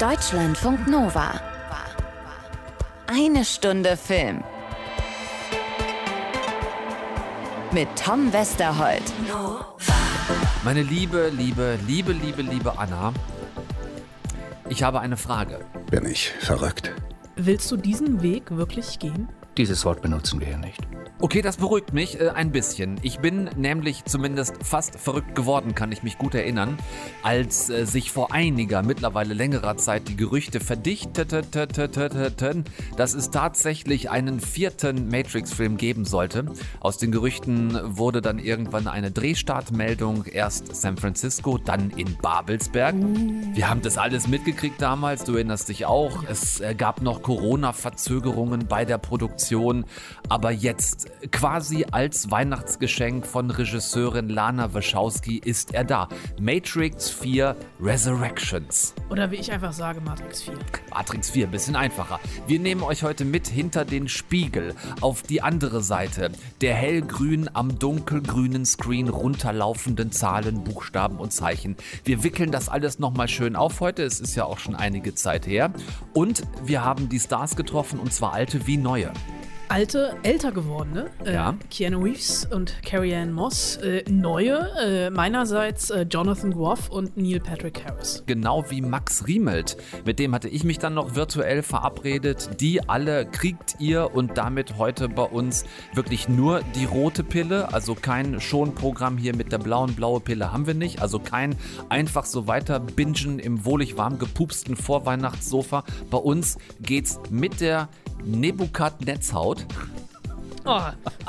Deutschlandfunk Nova. Eine Stunde Film. Mit Tom Westerholt. Meine liebe, liebe, liebe, liebe, liebe Anna, ich habe eine Frage. Bin ich verrückt? Willst du diesen Weg wirklich gehen? Dieses Wort benutzen wir hier nicht. Okay, das beruhigt mich äh, ein bisschen. Ich bin nämlich zumindest fast verrückt geworden, kann ich mich gut erinnern, als äh, sich vor einiger, mittlerweile längerer Zeit die Gerüchte verdichteten, dass es tatsächlich einen vierten Matrix-Film geben sollte. Aus den Gerüchten wurde dann irgendwann eine Drehstartmeldung, erst San Francisco, dann in Babelsberg. Wir haben das alles mitgekriegt damals, du erinnerst dich auch. Es äh, gab noch Corona-Verzögerungen bei der Produktion, aber jetzt quasi als Weihnachtsgeschenk von Regisseurin Lana Wachowski ist er da. Matrix 4 Resurrections. Oder wie ich einfach sage, Matrix 4. Matrix 4, ein bisschen einfacher. Wir nehmen euch heute mit hinter den Spiegel, auf die andere Seite der hellgrün am dunkelgrünen Screen runterlaufenden Zahlen, Buchstaben und Zeichen. Wir wickeln das alles nochmal schön auf heute, es ist ja auch schon einige Zeit her. Und wir haben die Stars getroffen, und zwar alte wie neue alte, älter gewordene. Äh, Ja. Keanu Reeves und Carrie Ann Moss. Äh, neue, äh, meinerseits äh, Jonathan Groff und Neil Patrick Harris. Genau wie Max Riemelt. Mit dem hatte ich mich dann noch virtuell verabredet. Die alle kriegt ihr und damit heute bei uns wirklich nur die rote Pille. Also kein Schonprogramm hier mit der blauen. Blaue Pille haben wir nicht. Also kein einfach so weiter bingen im wohlig warm gepupsten Vorweihnachtssofa. Bei uns geht's mit der Nebukat Netzhaut. Oh,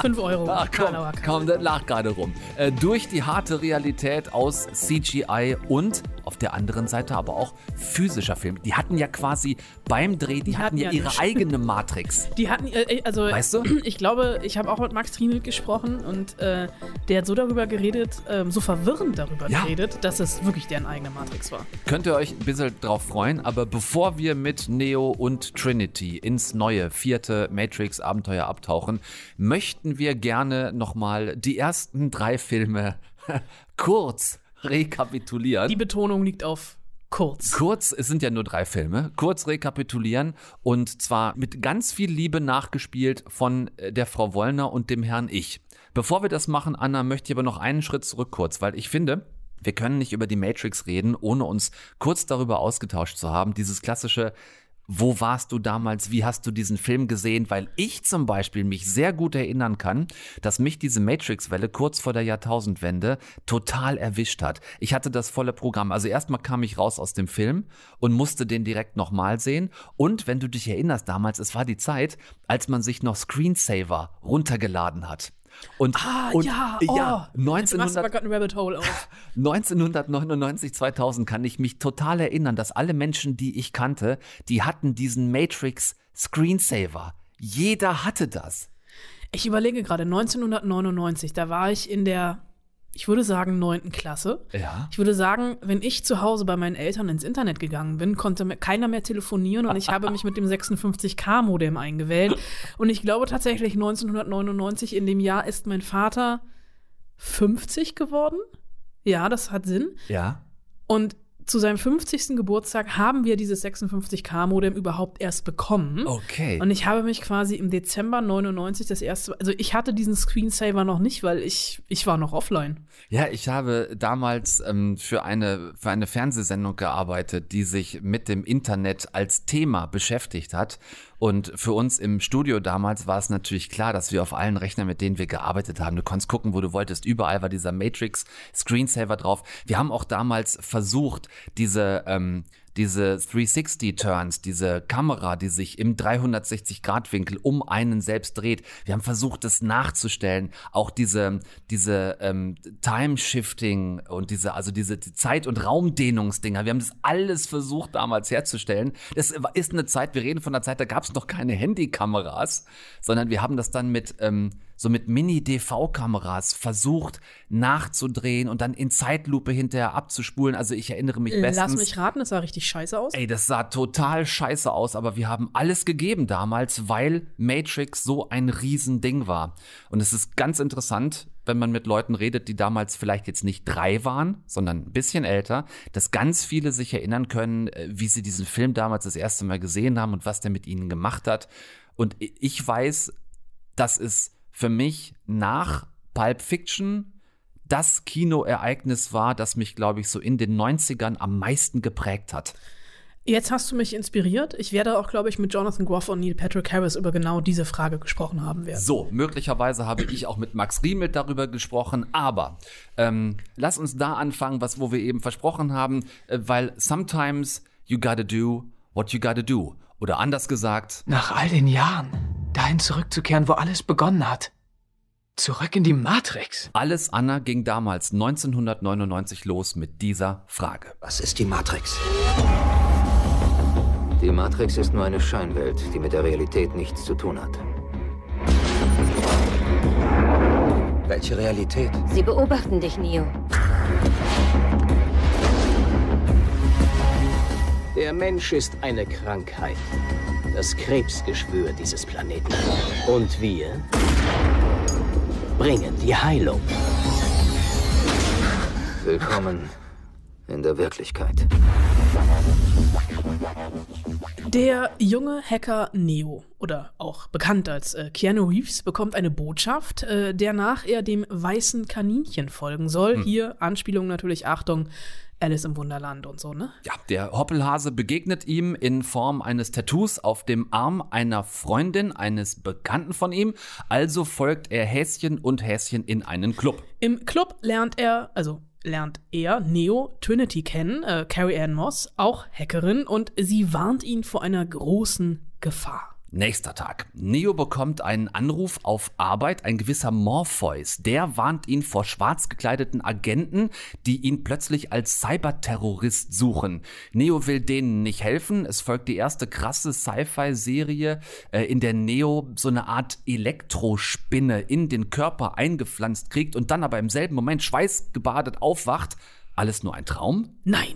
5 Euro. Ach komm, komm, das lag gerade rum. Äh, durch die harte Realität aus CGI und auf der anderen Seite aber auch physischer Film. Die hatten ja quasi beim Dreh, die, hatten hatten ja ja ihre eigene Matrix. Die hatten, äh, also Weißt du? ich glaube, ich habe auch mit Max Riemelt gesprochen und äh, der hat so darüber geredet, ähm, so verwirrend darüber Ja. geredet, dass es wirklich deren eigene Matrix war. Könnt ihr euch ein bisschen drauf freuen, aber bevor wir mit Neo und Trinity ins neue vierte Matrix-Abenteuer abtauchen, möchten wir gerne nochmal die ersten drei Filme kurz rekapitulieren. Die Betonung liegt auf kurz. Kurz, es sind ja nur drei Filme, kurz rekapitulieren und zwar mit ganz viel Liebe nachgespielt von äh, der Frau Wollner und dem Herrn Ich. Bevor wir das machen, Anna, möchte ich aber noch einen Schritt zurück kurz, weil ich finde, wir können nicht über die Matrix reden, ohne uns kurz darüber ausgetauscht zu haben. Dieses klassische, wo warst du damals? Wie hast du diesen Film gesehen? Weil ich zum Beispiel mich sehr gut erinnern kann, dass mich diese Matrix-Welle kurz vor der Jahrtausendwende total erwischt hat. Ich hatte das volle Programm. Also erstmal kam ich raus aus dem Film und musste den direkt nochmal sehen. Und wenn du dich erinnerst, damals, es war die Zeit, als man sich noch Screensaver runtergeladen hat. Und, Ah, und ja, oh. ja, Du machst 1900, aber gerade ein Rabbit Hole auf. 1999, 2000 kann ich mich total erinnern, dass alle Menschen, die ich kannte, die hatten diesen Matrix Screensaver. Jeder hatte das. Ich überlege gerade, 1999, da war ich in der, ich würde sagen, neunten Klasse. Ja. Ich würde sagen, wenn ich zu Hause bei meinen Eltern ins Internet gegangen bin, konnte mir keiner mehr telefonieren und ich habe mich mit dem 56K-Modem eingewählt. Und ich glaube tatsächlich, 1999, in dem Jahr ist mein Vater 50 geworden. Ja, das hat Sinn. Ja. Und zu seinem 50. Geburtstag haben wir dieses 56K-Modem überhaupt erst bekommen. Okay. Und ich habe mich quasi im Dezember 99 das erste, also ich hatte diesen Screensaver noch nicht, weil ich, ich war noch offline. Ja, ich habe damals ähm, für, eine, für eine Fernsehsendung gearbeitet, die sich mit dem Internet als Thema beschäftigt hat. Und für uns im Studio damals war es natürlich klar, dass wir auf allen Rechnern, mit denen wir gearbeitet haben, du konntest gucken, wo du wolltest. Überall war dieser Matrix Screensaver drauf. Wir haben auch damals versucht, diese, ähm, diese 360 Turns, diese Kamera, die sich im 360-Grad-Winkel um einen selbst dreht. Wir haben versucht, das nachzustellen. Auch diese, diese ähm, Time-Shifting und diese, also diese Zeit- und Raumdehnungsdinger. Wir haben das alles versucht damals herzustellen. Das ist eine Zeit, wir reden von einer Zeit, da gab es noch keine Handykameras, sondern wir haben das dann mit ähm, so mit Mini-DV-Kameras versucht nachzudrehen und dann in Zeitlupe hinterher abzuspulen. Also ich erinnere mich bestens. Lass mich raten, es sah richtig scheiße aus. Ey, das sah total scheiße aus, aber wir haben alles gegeben damals, weil Matrix so ein Riesending war. Und es ist ganz interessant, wenn man mit Leuten redet, die damals vielleicht jetzt nicht drei waren, sondern ein bisschen älter, dass ganz viele sich erinnern können, äh, wie sie diesen Film damals das erste Mal gesehen haben und was der mit ihnen gemacht hat. Und ich weiß, dass es für mich nach Pulp Fiction das Kinoereignis war, das mich, glaube ich, so in den 90ern am meisten geprägt hat. Jetzt hast du mich inspiriert. Ich werde auch, glaube ich, mit Jonathan Groff und Neil Patrick Harris über genau diese Frage gesprochen haben werden. So, möglicherweise habe ich auch mit Max Riemelt darüber gesprochen, aber ähm, lass uns da anfangen, was wo wir eben versprochen haben, äh, weil sometimes you gotta do what you gotta do. Oder anders gesagt. Nach all den Jahren, dahin zurückzukehren, wo alles begonnen hat. Zurück in die Matrix. Alles Anna ging damals 1999 los mit dieser Frage. Was ist die Matrix? Die Matrix ist nur eine Scheinwelt, die mit der Realität nichts zu tun hat. Welche Realität? Sie beobachten dich, Neo. Der Mensch ist eine Krankheit. Das Krebsgeschwür dieses Planeten. Und wir bringen die Heilung. Willkommen in der Wirklichkeit. Der junge Hacker Neo, oder auch bekannt als äh, Keanu Reeves, bekommt eine Botschaft, äh, der nach er dem weißen Kaninchen folgen soll. Hm. Hier Anspielung natürlich, Achtung, Alice im Wunderland und so, ne? Ja, der Hoppelhase begegnet ihm in Form eines Tattoos auf dem Arm einer Freundin, eines Bekannten von ihm. Also folgt er Häschen und Häschen in einen Club. Im Club lernt er, also lernt er Neo Trinity kennen, äh, Carrie Ann Moss, auch Hackerin, und sie warnt ihn vor einer großen Gefahr. Nächster Tag. Neo bekommt einen Anruf auf Arbeit. Ein gewisser Morpheus, der warnt ihn vor schwarz gekleideten Agenten, die ihn plötzlich als Cyberterrorist suchen. Neo will denen nicht helfen. Es folgt die erste krasse Sci-Fi-Serie, äh, in der Neo so eine Art Elektrospinne in den Körper eingepflanzt kriegt und dann aber im selben Moment schweißgebadet aufwacht. Alles nur ein Traum? Nein.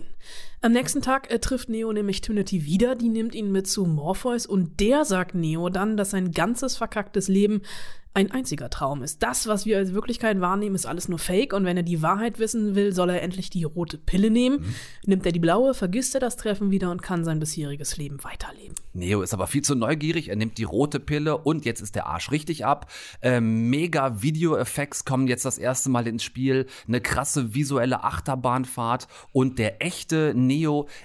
Am nächsten Tag äh, trifft Neo nämlich Trinity wieder, die nimmt ihn mit zu Morpheus und der sagt Neo dann, dass sein ganzes verkacktes Leben ein einziger Traum ist. Das, was wir als Wirklichkeit wahrnehmen, ist alles nur Fake und wenn er die Wahrheit wissen will, soll er endlich die rote Pille nehmen. Mhm. Nimmt er die blaue, vergisst er das Treffen wieder und kann sein bisheriges Leben weiterleben. Neo ist aber viel zu neugierig, er nimmt die rote Pille und jetzt ist der Arsch richtig ab. Ähm, mega Video-Effects kommen jetzt das erste Mal ins Spiel, eine krasse visuelle Achterbahnfahrt und der echte Neo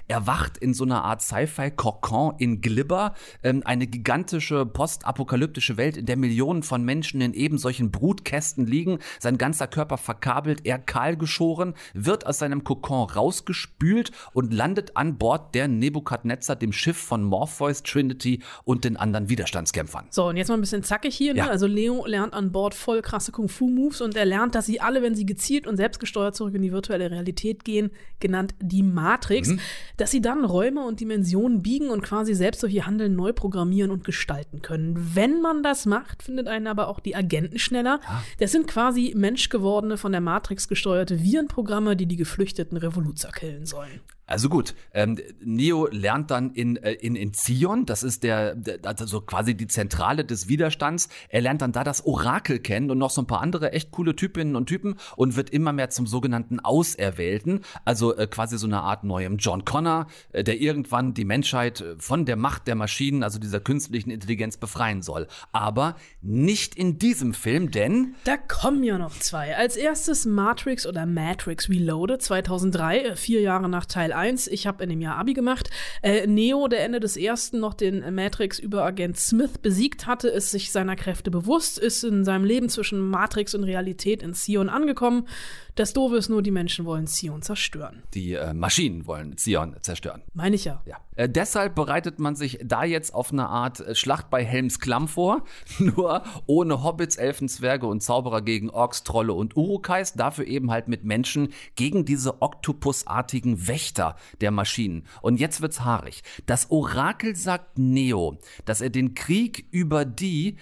erwacht in so einer Art Sci-Fi-Kokon in Glibber, ähm, eine gigantische postapokalyptische Welt, in der Millionen von Menschen Menschen in eben solchen Brutkästen liegen, sein ganzer Körper verkabelt, er kahl geschoren, wird aus seinem Kokon rausgespült und landet an Bord der Nebukadnezar, dem Schiff von Morpheus, Trinity und den anderen Widerstandskämpfern. So, und jetzt mal ein bisschen zackig hier. Ne? Ja. Also Leo lernt an Bord voll krasse Kung-Fu-Moves und er lernt, dass sie alle, wenn sie gezielt und selbstgesteuert zurück in die virtuelle Realität gehen, genannt die Matrix, mhm. dass sie dann Räume und Dimensionen biegen und quasi selbst durch ihr Handeln neu programmieren und gestalten können. Wenn man das macht, findet einen aber auch auch die Agenten schneller. Ja. Das sind quasi menschgewordene, von der Matrix gesteuerte Virenprogramme, die die geflüchteten Revoluzer killen sollen. Also gut, ähm, Neo lernt dann in, äh, in, in Zion, das ist der, der, also quasi die Zentrale des Widerstands. Er lernt dann da das Orakel kennen und noch so ein paar andere echt coole Typinnen und Typen und wird immer mehr zum sogenannten Auserwählten, also äh, quasi so eine Art neuem John Connor, äh, der irgendwann die Menschheit äh, von der Macht der Maschinen, also dieser künstlichen Intelligenz befreien soll. Aber nicht in diesem Film, denn da kommen ja noch zwei. Als erstes Matrix oder Matrix Reloaded 2003, äh, vier Jahre nach Teil 1 1. Ich habe in dem Jahr Abi gemacht. Äh, Neo, der Ende des ersten noch den Matrix-Überagent Smith besiegt hatte, ist sich seiner Kräfte bewusst, ist in seinem Leben zwischen Matrix und Realität in Zion angekommen das Doofe ist nur, die Menschen wollen Zion zerstören. Die äh, Maschinen wollen Zion zerstören. Meine ich ja. ja. Äh, deshalb bereitet man sich da jetzt auf eine Art äh, Schlacht bei Helms Klamm vor. Nur ohne Hobbits, Elfen, Zwerge und Zauberer gegen Orks, Trolle und Urukais. Dafür eben halt mit Menschen gegen diese oktopusartigen Wächter der Maschinen. Und jetzt wird's haarig. Das Orakel sagt Neo, dass er den Krieg über die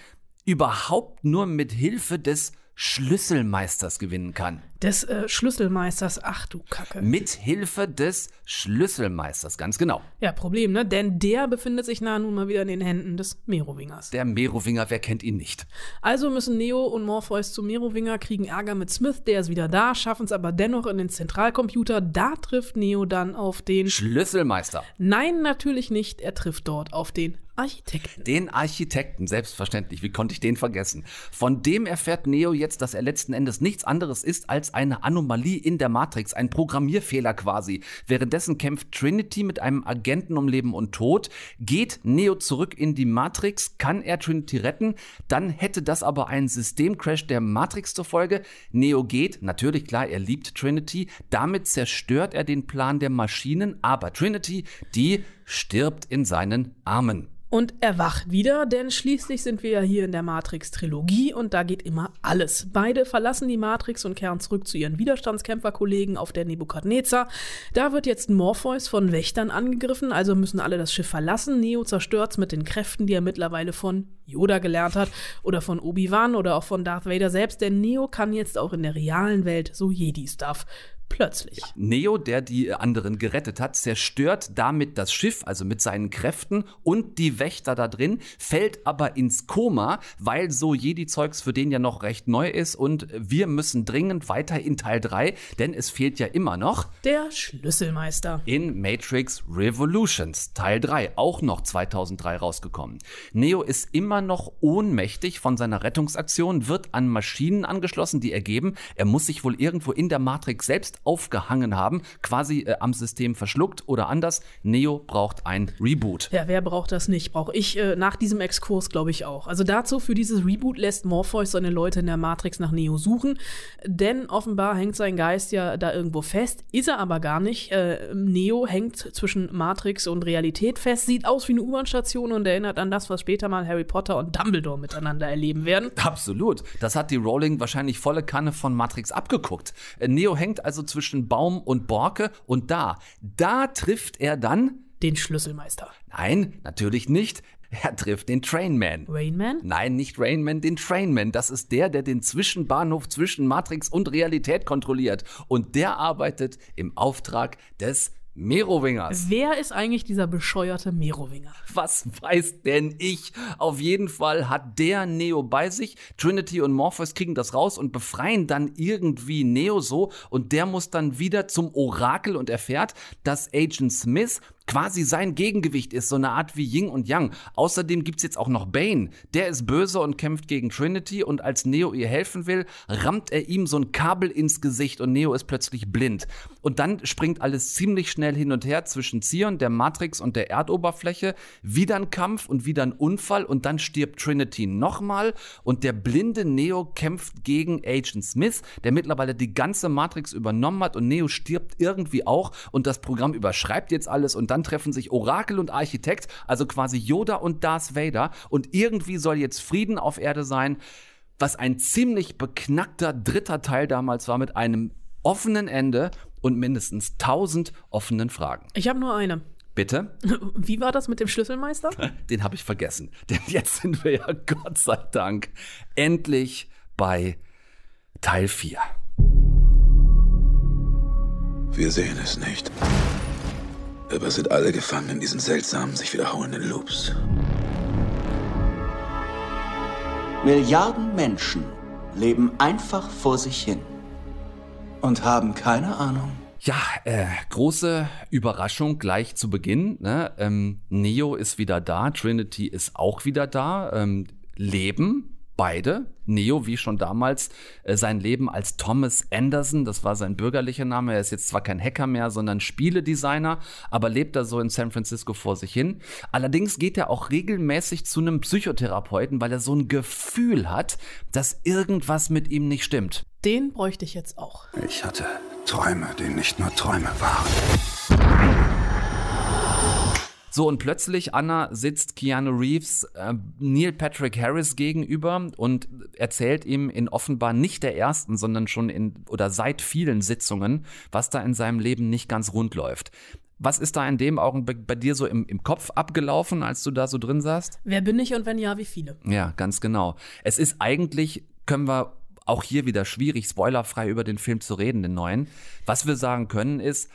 überhaupt nur mit Hilfe des Schlüsselmeisters gewinnen kann. Des äh, Schlüsselmeisters, ach du Kacke. Mit Hilfe des Schlüsselmeisters, ganz genau. Ja, Problem, ne? Denn der befindet sich nahe nun mal wieder in den Händen des Merowingers. Der Merowinger, wer kennt ihn nicht? Also müssen Neo und Morpheus zu Merowinger, kriegen Ärger mit Smith, der ist wieder da, schaffen es aber dennoch in den Zentralcomputer. Da trifft Neo dann auf den. Schlüsselmeister. Nein, natürlich nicht. Er trifft dort auf den Architekten. Den Architekten, selbstverständlich. Wie konnte ich den vergessen? Von dem erfährt Neo jetzt, dass er letzten Endes nichts anderes ist als eine Anomalie in der Matrix, ein Programmierfehler quasi. Währenddessen kämpft Trinity mit einem Agenten um Leben und Tod. Geht Neo zurück in die Matrix, kann er Trinity retten, dann hätte das aber einen Systemcrash der Matrix zur Folge. Neo geht, natürlich klar, er liebt Trinity, damit zerstört er den Plan der Maschinen, aber Trinity, die stirbt in seinen Armen. Und er wacht wieder, denn schließlich sind wir ja hier in der Matrix-Trilogie und da geht immer alles. Beide verlassen die Matrix und kehren zurück zu ihren Widerstandskämpferkollegen auf der Nebukadnezar. Da wird jetzt Morpheus von Wächtern angegriffen, also müssen alle das Schiff verlassen. Neo zerstört's mit den Kräften, die er mittlerweile von Yoda gelernt hat oder von Obi-Wan oder auch von Darth Vader selbst, denn Neo kann jetzt auch in der realen Welt so Jedi-Stuff. Plötzlich. Neo, der die anderen gerettet hat, zerstört damit das Schiff, also mit seinen Kräften und die Wächter da drin, fällt aber ins Koma, weil so Jedi-Zeugs für den ja noch recht neu ist und wir müssen dringend weiter in Teil 3, denn es fehlt ja immer noch Der Schlüsselmeister. in Matrix Revolutions, Teil 3, auch noch 2003 rausgekommen. Neo ist immer noch ohnmächtig von seiner Rettungsaktion, wird an Maschinen angeschlossen, die ergeben, er muss sich wohl irgendwo in der Matrix selbst aufgehangen haben, quasi äh, am System verschluckt oder anders. Neo braucht ein Reboot. Ja, wer braucht das nicht? Brauche ich äh, nach diesem Exkurs, glaube ich, auch. Also dazu, für dieses Reboot lässt Morpheus seine Leute in der Matrix nach Neo suchen, denn offenbar hängt sein Geist ja da irgendwo fest, ist er aber gar nicht. Äh, Neo hängt zwischen Matrix und Realität fest, sieht aus wie eine U-Bahn-Station und erinnert an das, was später mal Harry Potter und Dumbledore miteinander erleben werden. Absolut. Das hat die Rowling wahrscheinlich volle Kanne von Matrix abgeguckt. Äh, Neo hängt also zwischen Baum und Borke und da, da trifft er dann Den Schlüsselmeister. Nein, natürlich nicht. Er trifft den Trainman. Rainman? Nein, nicht Rainman, den Trainman. Das ist der, der den Zwischenbahnhof zwischen Matrix und Realität kontrolliert. Und der arbeitet im Auftrag des Merowingers. Wer ist eigentlich dieser bescheuerte Merowinger? Was weiß denn ich? Auf jeden Fall hat der Neo bei sich. Trinity und Morpheus kriegen das raus und befreien dann irgendwie Neo so. Und der muss dann wieder zum Orakel und erfährt, dass Agent Smith quasi sein Gegengewicht ist, so eine Art wie Yin und Yang. Außerdem gibt's jetzt auch noch Bane. Der ist böse und kämpft gegen Trinity und als Neo ihr helfen will, rammt er ihm so ein Kabel ins Gesicht und Neo ist plötzlich blind. Und dann springt alles ziemlich schnell hin und her zwischen Zion, der Matrix und der Erdoberfläche. Wieder ein Kampf und wieder ein Unfall und dann stirbt Trinity nochmal und der blinde Neo kämpft gegen Agent Smith, der mittlerweile die ganze Matrix übernommen hat und Neo stirbt irgendwie auch und das Programm überschreibt jetzt alles und dann treffen sich Orakel und Architekt, also quasi Yoda und Darth Vader und irgendwie soll jetzt Frieden auf Erde sein, was ein ziemlich beknackter dritter Teil damals war mit einem offenen Ende und mindestens 1000 offenen Fragen. Ich habe nur eine. Bitte? Wie war das mit dem Schlüsselmeister? Den habe ich vergessen. Denn jetzt sind wir ja Gott sei Dank endlich bei Teil 4. Wir sehen es nicht. Aber sind alle gefangen in diesen seltsamen, sich wiederholenden Loops. Milliarden Menschen leben einfach vor sich hin und haben keine Ahnung. Ja, äh, große Überraschung gleich zu Beginn. Ne? Ähm, Neo ist wieder da, Trinity ist auch wieder da. Ähm, leben beide. Neo, wie schon damals, äh, sein Leben als Thomas Anderson, das war sein bürgerlicher Name. Er ist jetzt zwar kein Hacker mehr, sondern Spieledesigner, aber lebt da so in San Francisco vor sich hin. Allerdings geht er auch regelmäßig zu einem Psychotherapeuten, weil er so ein Gefühl hat, dass irgendwas mit ihm nicht stimmt. Den bräuchte ich jetzt auch. Ich hatte Träume, die nicht nur Träume waren. So, und plötzlich, Anna, sitzt Keanu Reeves äh, Neil Patrick Harris gegenüber und erzählt ihm in offenbar nicht der ersten, sondern schon in oder seit vielen Sitzungen, was da in seinem Leben nicht ganz rund läuft. Was ist da in dem Augenblick bei dir so im, im Kopf abgelaufen, als du da so drin saßt? Wer bin ich und wenn ja, wie viele? Ja, ganz genau. Es ist eigentlich, können wir auch hier wieder schwierig, spoilerfrei über den Film zu reden, den neuen. Was wir sagen können ist,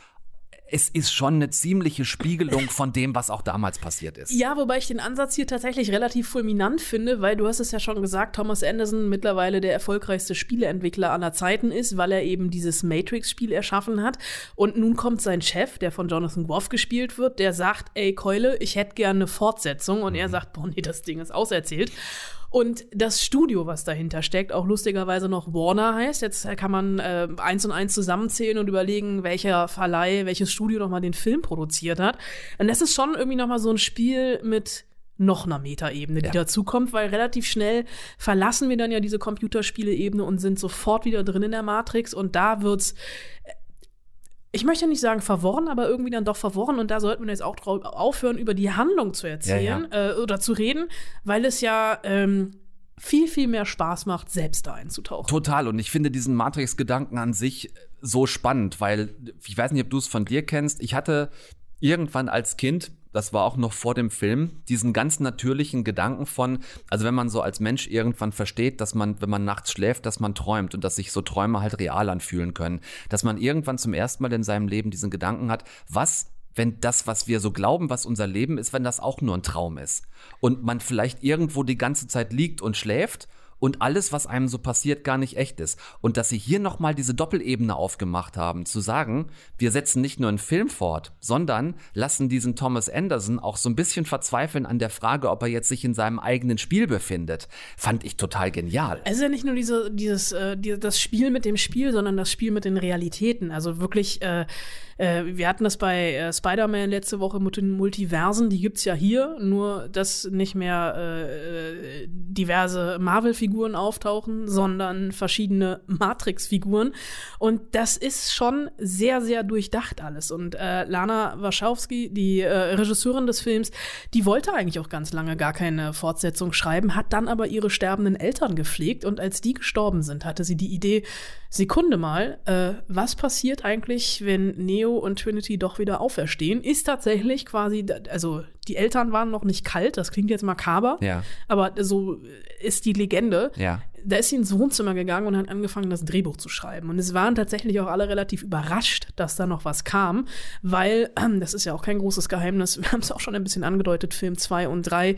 es ist schon eine ziemliche Spiegelung von dem, was auch damals passiert ist. Ja, wobei ich den Ansatz hier tatsächlich relativ fulminant finde, weil du hast es ja schon gesagt, Thomas Anderson mittlerweile der erfolgreichste Spieleentwickler aller Zeiten ist, weil er eben dieses Matrix-Spiel erschaffen hat. Und nun kommt sein Chef, der von Jonathan Groff gespielt wird, der sagt, ey Keule, ich hätte gerne eine Fortsetzung. Und er sagt, boah, nee, das Ding ist auserzählt. Und das Studio, was dahinter steckt, auch lustigerweise noch Warner heißt. Jetzt kann man äh, eins und eins zusammenzählen und überlegen, welcher Verleih, welches Studio nochmal den Film produziert hat. Und das ist schon irgendwie nochmal so ein Spiel mit noch einer Metaebene, die Ja. dazukommt, weil relativ schnell verlassen wir dann ja diese Computerspiele-Ebene und sind sofort wieder drin in der Matrix und da wird's ich möchte nicht sagen verworren, aber irgendwie dann doch verworren. Und da sollten wir jetzt auch aufhören, über die Handlung zu erzählen Äh, oder zu reden, weil es ja ähm, viel, viel mehr Spaß macht, selbst da einzutauchen. Total. Und ich finde diesen Matrix-Gedanken an sich so spannend, weil ich weiß nicht, ob du es von dir kennst. Ich hatte irgendwann als Kind, das war auch noch vor dem Film, diesen ganz natürlichen Gedanken von, also wenn man so als Mensch irgendwann versteht, dass man, wenn man nachts schläft, dass man träumt und dass sich so Träume halt real anfühlen können, dass man irgendwann zum ersten Mal in seinem Leben diesen Gedanken hat, was wenn das, was wir so glauben, was unser Leben ist, wenn das auch nur ein Traum ist. Und man vielleicht irgendwo die ganze Zeit liegt und schläft und alles, was einem so passiert, gar nicht echt ist. Und dass sie hier nochmal diese Doppelebene aufgemacht haben, zu sagen, wir setzen nicht nur einen Film fort, sondern lassen diesen Thomas Anderson auch so ein bisschen verzweifeln an der Frage, ob er jetzt sich in seinem eigenen Spiel befindet, fand ich total genial. Es ist ja nicht nur diese, dieses, äh, die, das Spiel mit dem Spiel, sondern das Spiel mit den Realitäten. Also wirklich, äh, äh, wir hatten das bei äh, Spider-Man letzte Woche mit den Multiversen, die gibt's ja hier, nur dass nicht mehr äh, äh, diverse Marvel-Figuren auftauchen, sondern verschiedene Matrix-Figuren. Und das ist schon sehr, sehr durchdacht alles. Und äh, Lana Wachowski, die äh, Regisseurin des Films, die wollte eigentlich auch ganz lange gar keine Fortsetzung schreiben, hat dann aber ihre sterbenden Eltern gepflegt und als die gestorben sind, hatte sie die Idee, Sekunde mal, äh, was passiert eigentlich, wenn Neo und Trinity doch wieder auferstehen? Ist tatsächlich quasi, also die Eltern waren noch nicht kalt, das klingt jetzt makaber, Ja. aber so ist die Legende. Ja. Da ist sie ins Wohnzimmer gegangen und hat angefangen, das Drehbuch zu schreiben. Und es waren tatsächlich auch alle relativ überrascht, dass da noch was kam, weil, das ist ja auch kein großes Geheimnis, wir haben es auch schon ein bisschen angedeutet, Film 2 und 3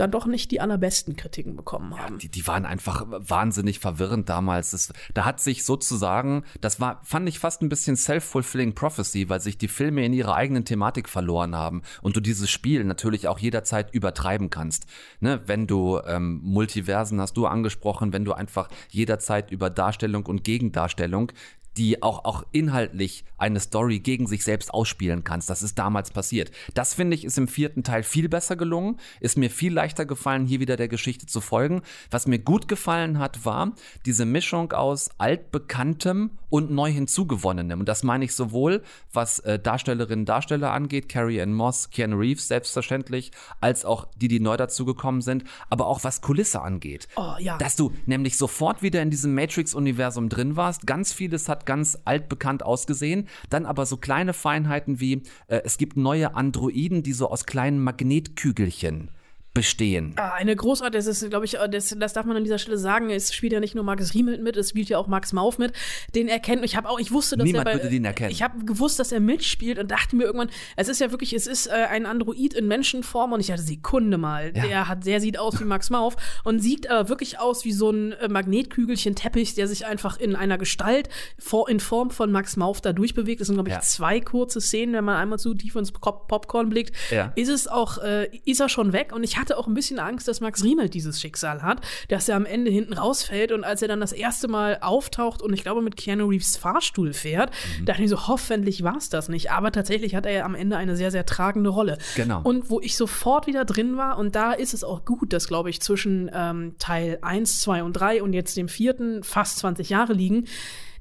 dann doch nicht die allerbesten Kritiken bekommen haben. Die, die waren einfach wahnsinnig verwirrend damals. Das, da hat sich sozusagen, das war, fand ich fast ein bisschen self-fulfilling prophecy, weil sich die Filme in ihrer eigenen Thematik verloren haben und du dieses Spiel natürlich auch jederzeit übertreiben kannst. Ne, wenn du ähm, Multiversen hast du angesprochen, wenn du einfach jederzeit über Darstellung und Gegendarstellung die auch, auch inhaltlich eine Story gegen sich selbst ausspielen kannst. Das ist damals passiert. Das finde ich ist im vierten Teil viel besser gelungen. Ist mir viel leichter gefallen, hier wieder der Geschichte zu folgen. Was mir gut gefallen hat, war diese Mischung aus altbekanntem und neu hinzugewonnenem. Und das meine ich sowohl, was äh, Darstellerinnen und Darsteller angeht, Carrie Ann Moss, Keanu Reeves selbstverständlich, als auch die, die neu dazugekommen sind, aber auch was Kulisse angeht. Oh, ja. Dass du nämlich sofort wieder in diesem Matrix-Universum drin warst. Ganz vieles hat ganz altbekannt ausgesehen. Dann aber so kleine Feinheiten wie, äh, es gibt neue Androiden, die so aus kleinen Magnetkügelchen bestehen. Ah, eine großartige, das ist, glaube ich, äh, das, das darf man an dieser Stelle sagen, es spielt ja nicht nur Max Riemelt mit, es spielt ja auch Max Mauf mit. Den erkennt, ich habe auch, ich wusste, dass Niemand er bei, würde den erkennen. Ich habe gewusst, dass er mitspielt und dachte mir irgendwann, es ist ja wirklich, es ist äh, ein Android in Menschenform und ich hatte Sekunde mal, Ja. der hat, der sieht aus wie Max Mauf und sieht äh, wirklich aus wie so ein äh, Magnetkügelchen Teppich, der sich einfach in einer Gestalt vor, in Form von Max Mauf da durchbewegt. Das sind, glaube ich, Ja. zwei kurze Szenen, wenn man einmal zu tief ins Pop Popcorn blickt. Ja. Ist es auch, äh, ist er schon weg und ich hatte auch ein bisschen Angst, dass Max Riemelt dieses Schicksal hat, dass er am Ende hinten rausfällt und als er dann das erste Mal auftaucht und ich glaube mit Keanu Reeves Fahrstuhl fährt, Mhm. dachte ich so, hoffentlich war es das nicht. Aber tatsächlich hat er ja am Ende eine sehr, sehr tragende Rolle. Genau. Und wo ich sofort wieder drin war und da ist es auch gut, dass glaube ich zwischen ähm, Teil 1, 2 und 3 und jetzt dem vierten fast 20 Jahre liegen,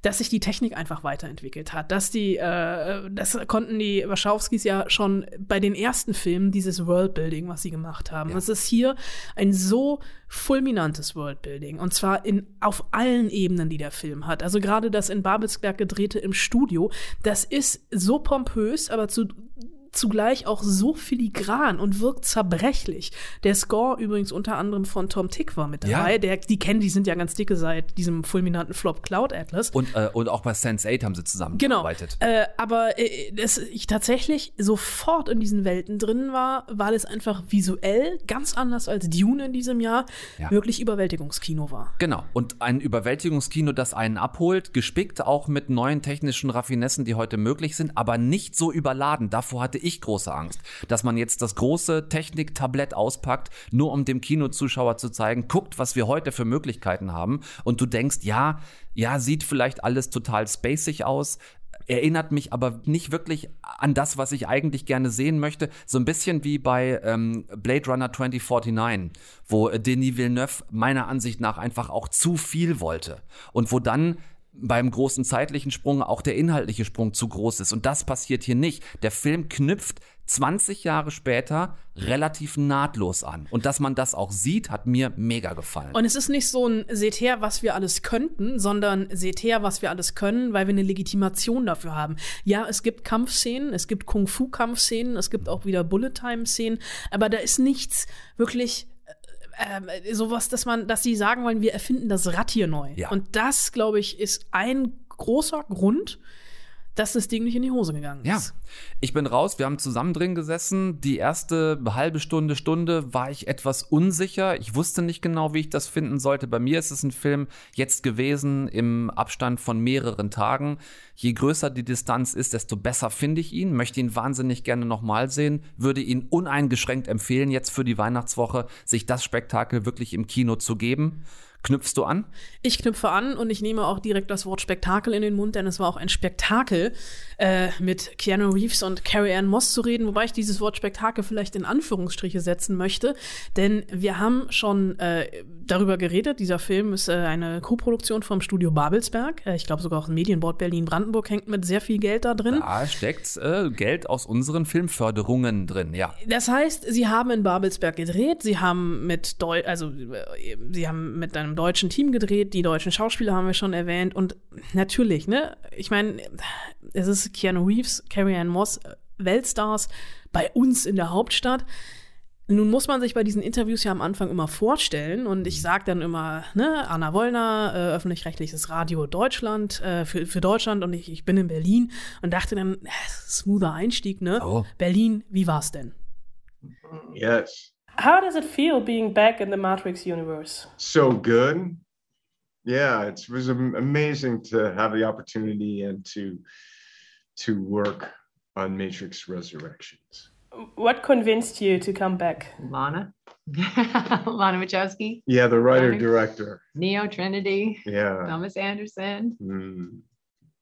dass sich die Technik einfach weiterentwickelt hat. Dass die, äh, das konnten die Wachowskis ja schon bei den ersten Filmen, dieses Worldbuilding, was sie gemacht haben. Es ist hier ein so fulminantes Worldbuilding. Und zwar in, auf allen Ebenen, die der Film hat. Also gerade das in Babelsberg gedrehte im Studio, das ist so pompös, aber zu zugleich auch so filigran und wirkt zerbrechlich. Der Score übrigens unter anderem von Tom Tick war mit dabei. Ja. Der, die kennen, die sind ja ganz dicke seit diesem fulminanten Flop Cloud Atlas. Und, äh, und auch bei Sense8 haben sie Genau. zusammengearbeitet. Äh, aber äh, dass ich tatsächlich sofort in diesen Welten drin war, weil es einfach visuell ganz anders als Dune in diesem Jahr Ja. wirklich Überwältigungskino war. Genau. Und ein Überwältigungskino, das einen abholt, gespickt auch mit neuen technischen Raffinessen, die heute möglich sind, aber nicht so überladen. Davor hatte ich große Angst, dass man jetzt das große Technik-Tablett auspackt, nur um dem Kinozuschauer zu zeigen, guckt, was wir heute für Möglichkeiten haben. Und du denkst, ja, ja, sieht vielleicht alles total spacig aus, erinnert mich aber nicht wirklich an das, was ich eigentlich gerne sehen möchte. So ein bisschen wie bei ähm, Blade Runner 2049, wo Denis Villeneuve meiner Ansicht nach einfach auch zu viel wollte. Und wo dann beim großen zeitlichen Sprung auch der inhaltliche Sprung zu groß ist. Und das passiert hier nicht. Der Film knüpft 20 Jahre später relativ nahtlos an. Und dass man das auch sieht, hat mir mega gefallen. Und es ist nicht so ein seht her, was wir alles könnten, sondern seht her, was wir alles können, weil wir eine Legitimation dafür haben. Ja, es gibt Kampfszenen, es gibt Kung-Fu-Kampfszenen, es gibt auch wieder Bullet-Time-Szenen, aber da ist nichts wirklich ähm, sowas, dass man, dass sie sagen wollen, wir erfinden das Rad hier neu. Ja. Und das, glaube ich, ist ein großer Grund, dass das Ding nicht in die Hose gegangen Ja, ist. ich bin raus. Wir haben zusammen drin gesessen. Die erste halbe Stunde, Stunde war ich etwas unsicher. Ich wusste nicht genau, wie ich das finden sollte. Bei mir ist es ein Film jetzt gewesen im Abstand von mehreren Tagen. Je größer die Distanz ist, desto besser finde ich ihn. Möchte ihn wahnsinnig gerne nochmal sehen. Würde ihn uneingeschränkt empfehlen, jetzt für die Weihnachtswoche, sich das Spektakel wirklich im Kino zu geben. Knüpfst du an? Ich knüpfe an und ich nehme auch direkt das Wort Spektakel in den Mund, denn es war auch ein Spektakel, äh, mit Keanu Reeves und Carrie Ann Moss zu reden, wobei ich dieses Wort Spektakel vielleicht in Anführungsstriche setzen möchte, denn wir haben schon äh, darüber geredet. Dieser Film ist äh, eine Co-Produktion vom Studio Babelsberg. Äh, ich glaube sogar auch ein Medienboard Berlin-Brandenburg hängt mit sehr viel Geld da drin. Da steckt äh, Geld aus unseren Filmförderungen drin, ja. Das heißt, sie haben in Babelsberg gedreht, sie haben mit Deu also sie haben mit einem deutschen Team gedreht, die deutschen Schauspieler haben wir schon erwähnt und natürlich, ne, ich meine, es ist Keanu Reeves, Carrie Ann Moss, äh, Weltstars bei uns in der Hauptstadt. Nun muss man sich bei diesen Interviews ja am Anfang immer vorstellen und ich sage dann immer, ne, Anna Wollner, äh, öffentlich-rechtliches Radio Deutschland, äh, für, für Deutschland und ich, ich bin in Berlin und dachte dann, äh, smoother Einstieg, ne? Oh. Berlin, wie war's denn? Yes. How does it feel being back in the Matrix universe? So good. Yeah, it was am- amazing to have the opportunity and to to work on Matrix Resurrections. What convinced you to come back? Lana. Lana Wachowski. Yeah, the writer Darn. director. Neo Trinity. Yeah. Thomas Anderson. Mm,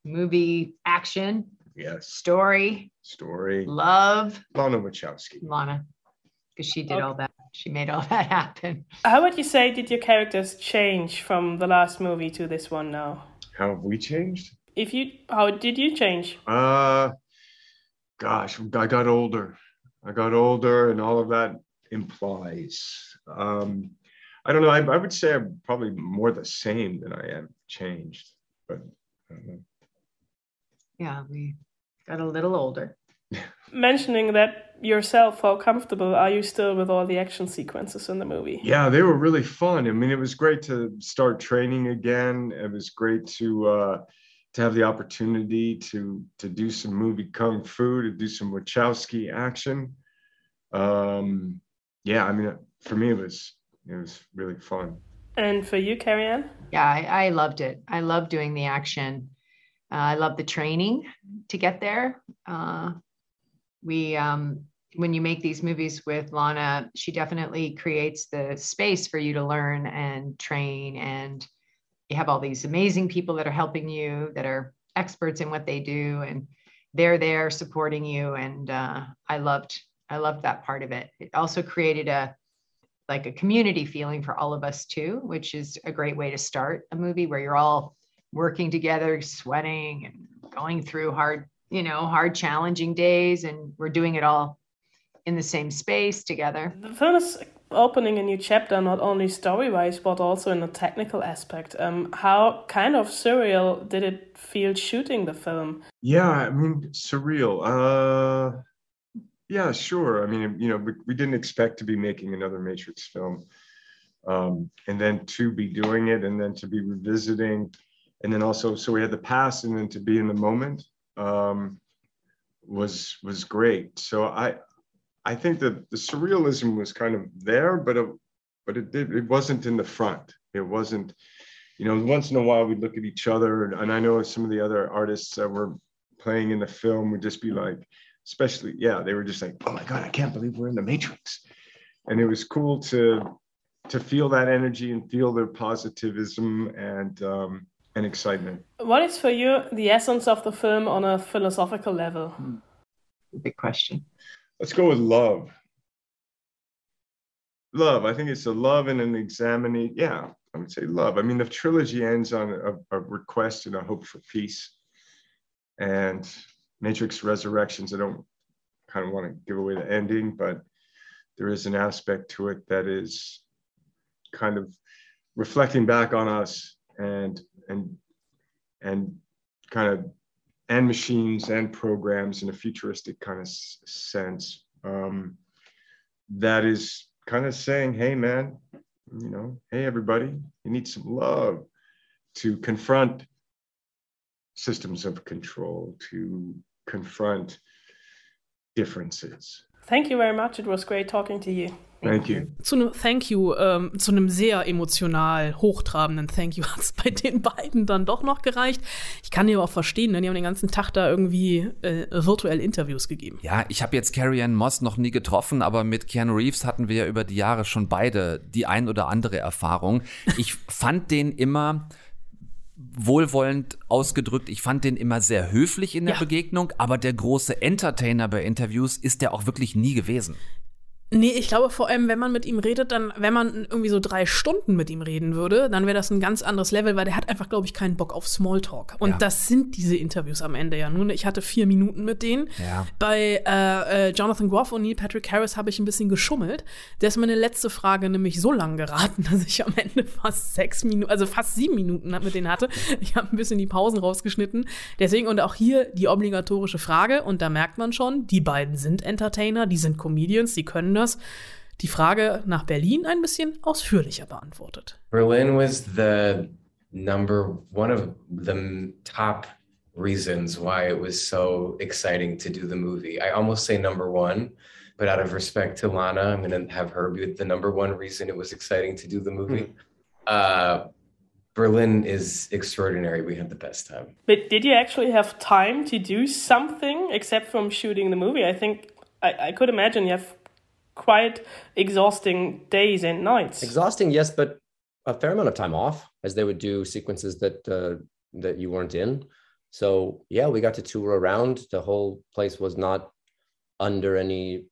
Movie action. yes. Story. Story. Love. Lana Wachowski. Lana. Because she did all that. She made all that happen. How would you say did your characters change from the last movie to this one now? How have we changed? If you, how did you change? Uh, gosh, I got older. I got older, and all of that implies. Um, I don't know. I, I would say I'm probably more the same than I am changed, but I. Yeah, we got a little older. Mentioning that yourself, how comfortable are you still with all the action sequences in the movie? Yeah, they were really fun. I mean, it was great to start training again. It was great to uh, to have the opportunity to to do some movie kung fu, to do some Wachowski action. Um, yeah, I mean, for me, it was it was really fun. And for you, Carrie Ann? Yeah, I, I loved it. I love doing the action. Uh, I love the training to get there. Uh, we, um, when you make these movies with Lana, she definitely creates the space for you to learn and train. And you have all these amazing people that are helping you, that are experts in what they do, and they're there supporting you. And uh, I loved, I loved that part of it. It also created a like a community feeling for all of us too, which is a great way to start a movie where you're all working together, sweating and going through hard, you know, hard, challenging days. And we're doing it all in the same space together. The opening a new chapter, not only story wise, but also in a technical aspect. Um, how kind of surreal did it feel shooting the film? Yeah, I mean, surreal. Uh, yeah, sure. I mean, you know, we, we didn't expect to be making another Matrix film. Um, and then to be doing it and then to be revisiting and then also so we had the past and then to be in the moment um, was was great so i i think that the surrealism was kind of there but it, but it did it wasn't in the front it wasn't you know once in a while we'd look at each other and, and i know some of the other artists that were playing in the film would just be like especially yeah they were just like oh my god i can't believe we're in the matrix and it was cool to to feel that energy and feel their positivism and um, and excitement. What is for you the essence of the film on a philosophical level? Big question. Let's go with love. Love. I think it's a love and an examining. Yeah, I would say love. I mean, the trilogy ends on a, a request and a hope for peace. And Matrix Resurrections, I don't kind of want to give away the ending, but there is an aspect to it that is kind of reflecting back on us and and and kind of and machines and programs in a futuristic kind of sense um, that is kind of saying hey man you know hey everybody you need some love to confront systems of control to confront differences thank you very much it was great talking to you Thank you. Zu einem Thank you, ähm, zu einem sehr emotional hochtrabenden Thank you hat es bei den beiden dann doch noch gereicht. Ich kann die aber auch verstehen, ne? die haben den ganzen Tag da irgendwie äh, virtuell Interviews gegeben. Ja, ich habe jetzt Carrie Ann Moss noch nie getroffen, aber mit Keanu Reeves hatten wir ja über die Jahre schon beide die ein oder andere Erfahrung. Ich fand den immer wohlwollend ausgedrückt, ich fand den immer sehr höflich in der ja. Begegnung, aber der große Entertainer bei Interviews ist der auch wirklich nie gewesen. Nee, ich glaube vor allem, wenn man mit ihm redet, dann, wenn man irgendwie so drei Stunden mit ihm reden würde, dann wäre das ein ganz anderes Level, weil der hat einfach, glaube ich, keinen Bock auf Smalltalk. Und ja. das sind diese Interviews am Ende ja nun. Ich hatte vier Minuten mit denen. Ja. Bei äh, äh, Jonathan Groff und Neil Patrick Harris habe ich ein bisschen geschummelt. Der ist meine letzte Frage nämlich so lang geraten, dass ich am Ende fast sechs Minuten, also fast sieben Minuten mit denen hatte. Ich habe ein bisschen die Pausen rausgeschnitten. Deswegen und auch hier die obligatorische Frage. Und da merkt man schon, die beiden sind Entertainer, die sind Comedians, die können das die Frage nach Berlin ein bisschen ausführlicher beantwortet. Berlin was the number one of the top reasons why it was so exciting to do the movie. I almost say number one, but out of respect to Lana, I'm going to have her be the number one reason it was exciting to do the movie. Mm-hmm. Uh, Berlin is extraordinary. We had the best time. But did you actually have time to do something except from shooting the movie? I think I, I could imagine you have quite exhausting days and nights. Exhausting, yes, but a fair amount of time off as they would do sequences that uh, that you weren't in. So yeah, we got to tour around. The whole place was not under any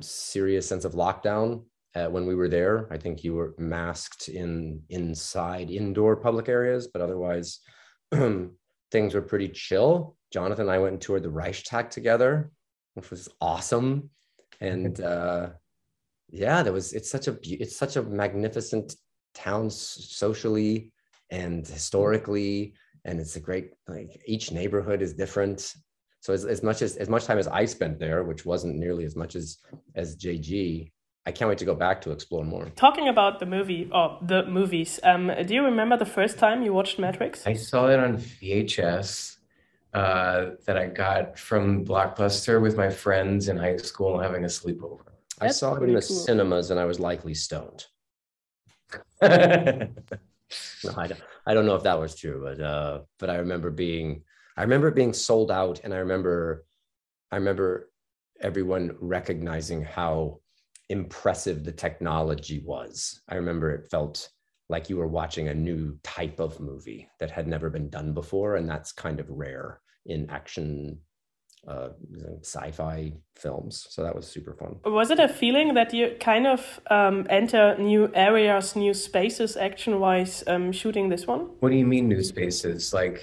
serious sense of lockdown uh, when we were there. I think you were masked in inside indoor public areas, but otherwise things were pretty chill. Jonathan and I went and toured the Reichstag together, which was awesome. And uh, yeah there was it's such a it's such a magnificent town socially and historically and it's a great like each neighborhood is different. So as, as much as as much time as i spent there which wasn't nearly as much as as jg i can't wait to go back to explore more. Talking about the movie or the movies um do you remember the first time you watched matrix? I saw it on vhs uh, that I got from Blockbuster with my friends in high school having a sleepover. I saw it in the cool. cinemas and I was likely stoned. no, I don't, I don't know if that was true, but uh, but I remember being I remember being sold out, and I remember I remember everyone recognizing how impressive the technology was. I remember it felt like you were watching a new type of movie that had never been done before, and that's kind of rare in action uh, sci-fi films. So that was super fun. Was it a feeling that you kind of um, enter new areas, new spaces, action-wise, um, shooting this one? What do you mean new spaces? Like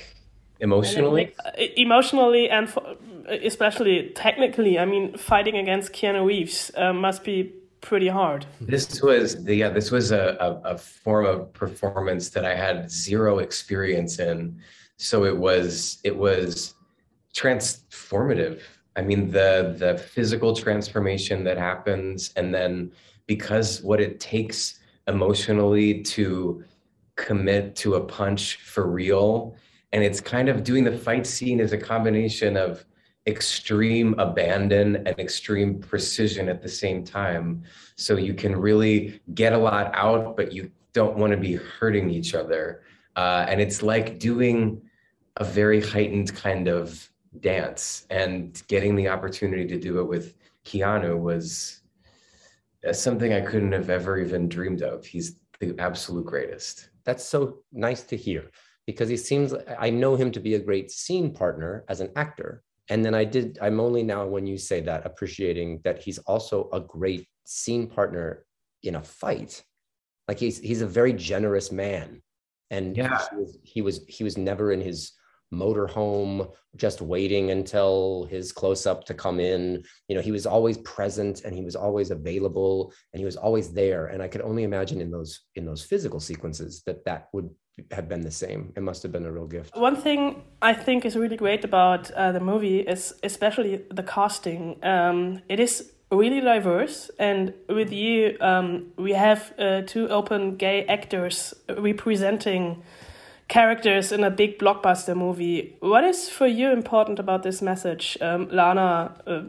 emotionally? And it, emotionally and for, especially technically. I mean, fighting against Keanu Reeves uh, must be pretty hard. This was the, yeah, this was a, a, a form of performance that I had zero experience in. So it was it was transformative. I mean, the the physical transformation that happens, and then because what it takes emotionally to commit to a punch for real, and it's kind of doing the fight scene is a combination of extreme abandon and extreme precision at the same time. So you can really get a lot out, but you don't want to be hurting each other. Uh, and it's like doing a very heightened kind of dance and getting the opportunity to do it with Keanu was uh, something I couldn't have ever even dreamed of. He's the absolute greatest. That's so nice to hear because he seems I know him to be a great scene partner as an actor. And then I did I'm only now when you say that appreciating that he's also a great scene partner in a fight. Like he's he's a very generous man. And yeah. he was he was he was never in his motorhome, just waiting until his close up to come in. You know, he was always present and he was always available and he was always there. And I could only imagine in those in those physical sequences that that would have been the same. It must have been a real gift. One thing I think is really great about uh, the movie is especially the casting. Um, it is really diverse, and with you, um, we have uh, two open gay actors representing characters in a big blockbuster movie. What is for you important about this message um, Lana uh,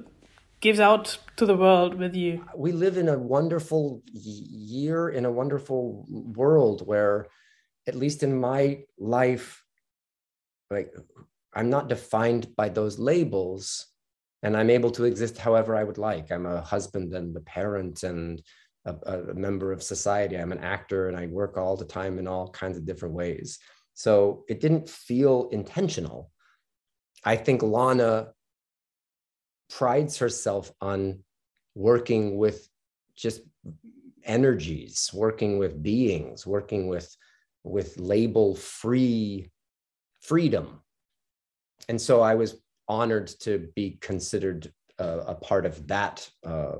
gives out to the world with you? We live in a wonderful year, in a wonderful world where, at least in my life, like I'm not defined by those labels and I'm able to exist however I would like. I'm a husband and a parent and a, a member of society. I'm an actor and I work all the time in all kinds of different ways. So it didn't feel intentional. I think Lana prides herself on working with just energies, working with beings, working with with label free freedom. And so I was honored to be considered a part of that uh,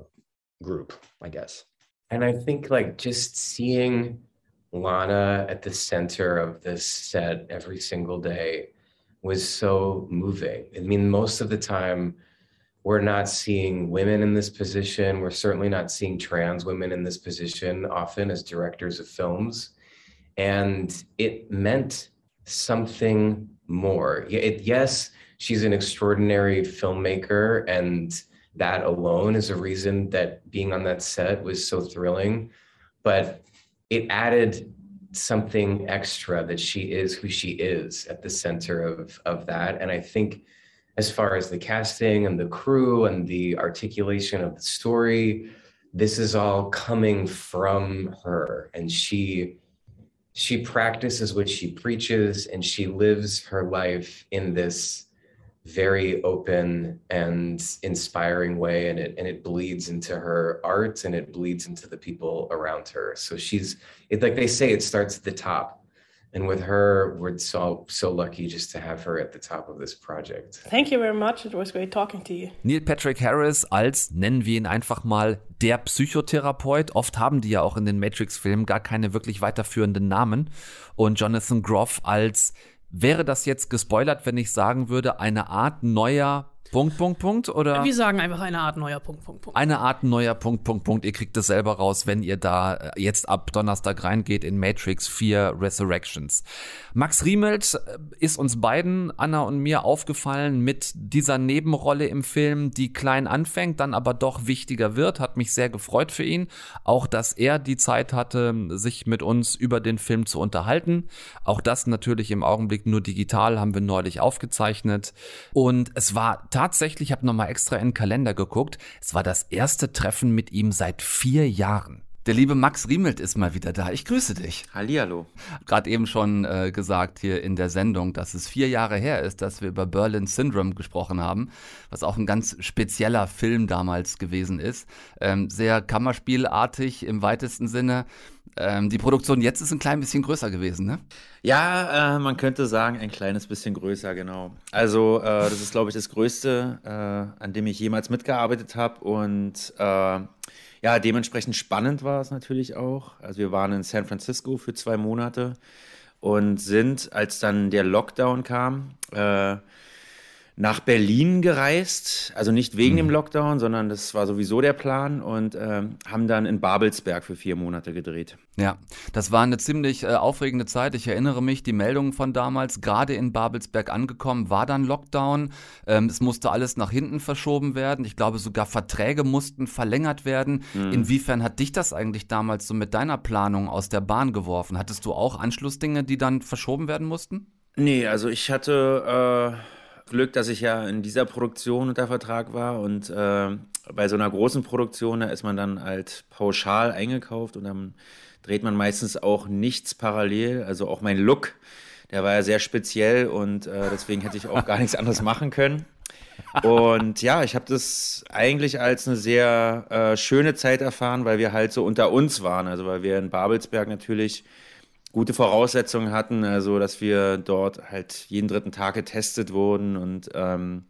group, I guess. And I think like just seeing Lana at the center of this set every single day was so moving. I mean, most of the time, we're not seeing women in this position. We're certainly not seeing trans women in this position often as directors of films. And it meant something more. It, yes, she's an extraordinary filmmaker, and that alone is a reason that being on that set was so thrilling. But it added something extra that she is who she is at the center of of that. And i think as far as the casting and the crew and the articulation of the story this is all coming from her. And she she practices what she preaches and she lives her life in this very open and inspiring way and it and it bleeds into her art and it bleeds into the people around her. So she's it like they say it starts at the top. And with her we're so so lucky just to have her at the top of this project. Thank you very much. It was great talking to you. Neil Patrick Harris als nennen wir ihn einfach mal der Psychotherapeut. Oft haben die ja auch in den Matrix Filmen gar keine wirklich weiterführenden Namen. Und Jonathan Groff als Wäre das jetzt gespoilert, wenn ich sagen würde, eine Art neuer Punkt, Punkt, Punkt? Oder? Wir sagen einfach eine Art neuer Punkt, Punkt, Punkt. Eine Art neuer Punkt, Punkt, Punkt. Ihr kriegt es selber raus, wenn ihr da äh, jetzt ab Donnerstag reingeht in Matrix 4 Resurrections. Max Riemelt äh, ist uns beiden, Anna und mir, aufgefallen mit dieser Nebenrolle im Film, die klein anfängt, dann aber doch wichtiger wird. Hat mich sehr gefreut für ihn. Auch, dass er die Zeit hatte, sich mit uns über den Film zu unterhalten. Auch das natürlich im Augenblick nur digital, haben wir neulich aufgezeichnet. Und es war tatsächlich tatsächlich, habe nochmal extra in den Kalender geguckt, es war das erste Treffen mit ihm seit vier Jahren. Der liebe Max Riemelt ist mal wieder da. Ich grüße dich. Hallihallo. Gerade eben schon äh, gesagt hier in der Sendung, dass es vier Jahre her ist, dass wir über Berlin Syndrome gesprochen haben, was auch ein ganz spezieller Film damals gewesen ist. Ähm, sehr Kammerspielartig im weitesten Sinne. Ähm, die Produktion jetzt ist ein klein bisschen größer gewesen, ne? Ja, äh, man könnte sagen, ein kleines bisschen größer, genau. Also, äh, das ist, glaube ich, das Größte, äh, an dem ich jemals mitgearbeitet habe. Und äh, ja, dementsprechend spannend war es natürlich auch. Also, wir waren in San Francisco für zwei Monate und sind, als dann der Lockdown kam, äh, nach Berlin gereist, also nicht wegen mhm. dem Lockdown, sondern das war sowieso der Plan und äh, haben dann in Babelsberg für vier Monate gedreht. Ja, das war eine ziemlich äh, aufregende Zeit. Ich erinnere mich, die Meldungen von damals, gerade in Babelsberg angekommen, war dann Lockdown. Ähm, es musste alles nach hinten verschoben werden. Ich glaube, sogar Verträge mussten verlängert werden. Mhm. Inwiefern hat dich das eigentlich damals so mit deiner Planung aus der Bahn geworfen? Hattest du auch Anschlussdinge, die dann verschoben werden mussten? Nee, also ich hatte... Äh Glück, dass ich ja in dieser Produktion unter Vertrag war und äh, bei so einer großen Produktion, da ist man dann halt pauschal eingekauft und dann dreht man meistens auch nichts parallel. Also auch mein Look, der war ja sehr speziell und äh, deswegen hätte ich auch gar nichts anderes machen können. Und ja, ich habe das eigentlich als eine sehr äh, schöne Zeit erfahren, weil wir halt so unter uns waren. Also weil wir in Babelsberg natürlich gute Voraussetzungen hatten, also dass wir dort halt jeden dritten Tag getestet wurden und ähm,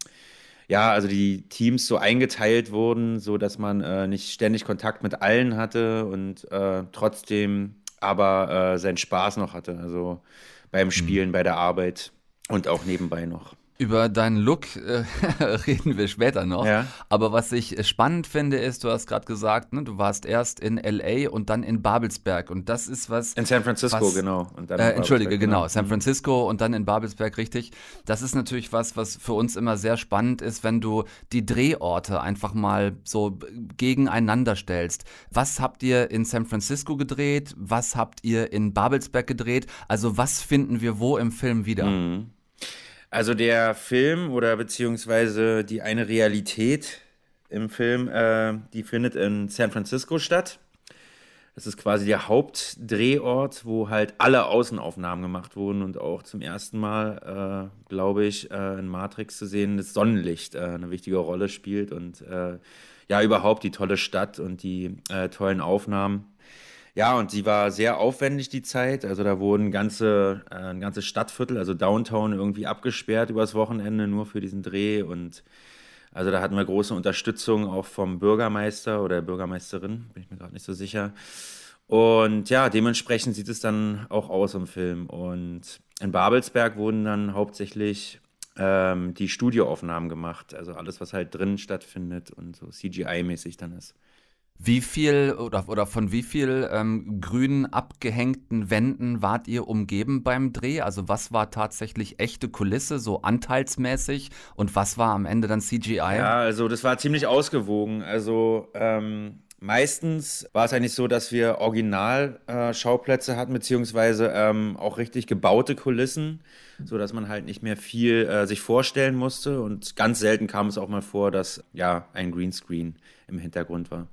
ja, also die Teams so eingeteilt wurden, so dass man äh, nicht ständig Kontakt mit allen hatte und äh, trotzdem aber äh, seinen Spaß noch hatte, also beim mhm. Spielen, mhm. bei der Arbeit und auch nebenbei noch. Über deinen Look äh, reden wir später noch. Ja. Aber was ich spannend finde, ist, du hast gerade gesagt, ne, du warst erst in LA und dann in Babelsberg. Und das ist was. In San Francisco, was, genau. Äh, Entschuldige, genau. genau. San mhm. Francisco und dann in Babelsberg, richtig. Das ist natürlich was, was für uns immer sehr spannend ist, wenn du die Drehorte einfach mal so gegeneinander stellst. Was habt ihr in San Francisco gedreht? Was habt ihr in Babelsberg gedreht? Also, was finden wir wo im Film wieder? Mhm. Also der Film oder beziehungsweise die eine Realität im Film, äh, die findet in San Francisco statt. Das ist quasi der Hauptdrehort, wo halt alle Außenaufnahmen gemacht wurden und auch zum ersten Mal, äh, glaube ich, äh, in Matrix zu sehen, das Sonnenlicht äh, eine wichtige Rolle spielt und äh, ja, überhaupt die tolle Stadt und die äh, tollen Aufnahmen. Ja, und sie war sehr aufwendig, die Zeit. Also da wurden ganze, äh, ein ganzes Stadtviertel, also Downtown, irgendwie abgesperrt übers Wochenende nur für diesen Dreh. Und also da hatten wir große Unterstützung auch vom Bürgermeister oder Bürgermeisterin, bin ich mir gerade nicht so sicher. Und ja, dementsprechend sieht es dann auch aus im Film. Und in Babelsberg wurden dann hauptsächlich ähm, die Studioaufnahmen gemacht. Also alles, was halt drin stattfindet und so CGI-mäßig dann ist. Wie viel oder, oder von wie viel ähm, grünen abgehängten Wänden wart ihr umgeben beim Dreh? Also was war tatsächlich echte Kulisse, so anteilsmäßig und was war am Ende dann CGI? Ja, also das war ziemlich ausgewogen. Also ähm, meistens war es eigentlich so, dass wir Original-Schauplätze äh, hatten, beziehungsweise ähm, auch richtig gebaute Kulissen, so dass man halt nicht mehr viel äh, sich vorstellen musste. Und ganz selten kam es auch mal vor, dass ja ein Greenscreen im Hintergrund war.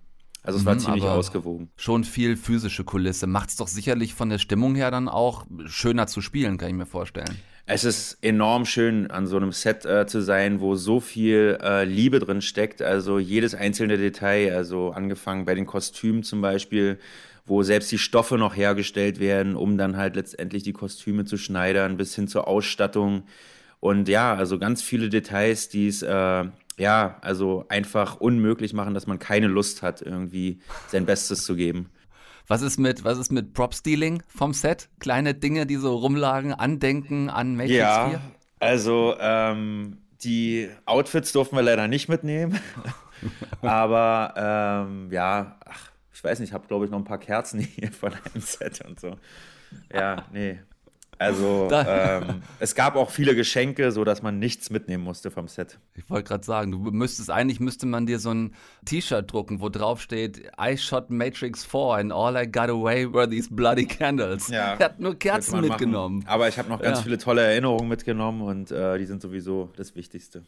Also es war mhm, ziemlich ausgewogen. Schon viel physische Kulisse. Macht es doch sicherlich von der Stimmung her dann auch schöner zu spielen, kann ich mir vorstellen. Es ist enorm schön, an so einem Set äh, zu sein, wo so viel äh, Liebe drin steckt. Also jedes einzelne Detail, also angefangen bei den Kostümen zum Beispiel, wo selbst die Stoffe noch hergestellt werden, um dann halt letztendlich die Kostüme zu schneidern, bis hin zur Ausstattung. Und ja, also ganz viele Details, die es äh, ja, also einfach unmöglich machen, dass man keine Lust hat, irgendwie sein Bestes zu geben. Was ist mit, was ist mit Prop-Stealing vom Set? Kleine Dinge, die so rumlagen, Andenken an Matrix ja, 4? Also, ähm, die Outfits durften wir leider nicht mitnehmen. Aber ähm, ja, ach, ich weiß nicht, ich habe glaube ich noch ein paar Kerzen hier von einem Set und so. Ja, nee, also ähm, es gab auch viele Geschenke, so dass man nichts mitnehmen musste vom Set. Ich wollte gerade sagen, du müsstest eigentlich müsste man dir so ein T-Shirt drucken, wo drauf steht I shot Matrix 4 and all I got away were these bloody candles. Ja, er hat nur Kerzen mitgenommen. Aber ich habe noch ganz ja. viele tolle Erinnerungen mitgenommen und äh, die sind sowieso das Wichtigste.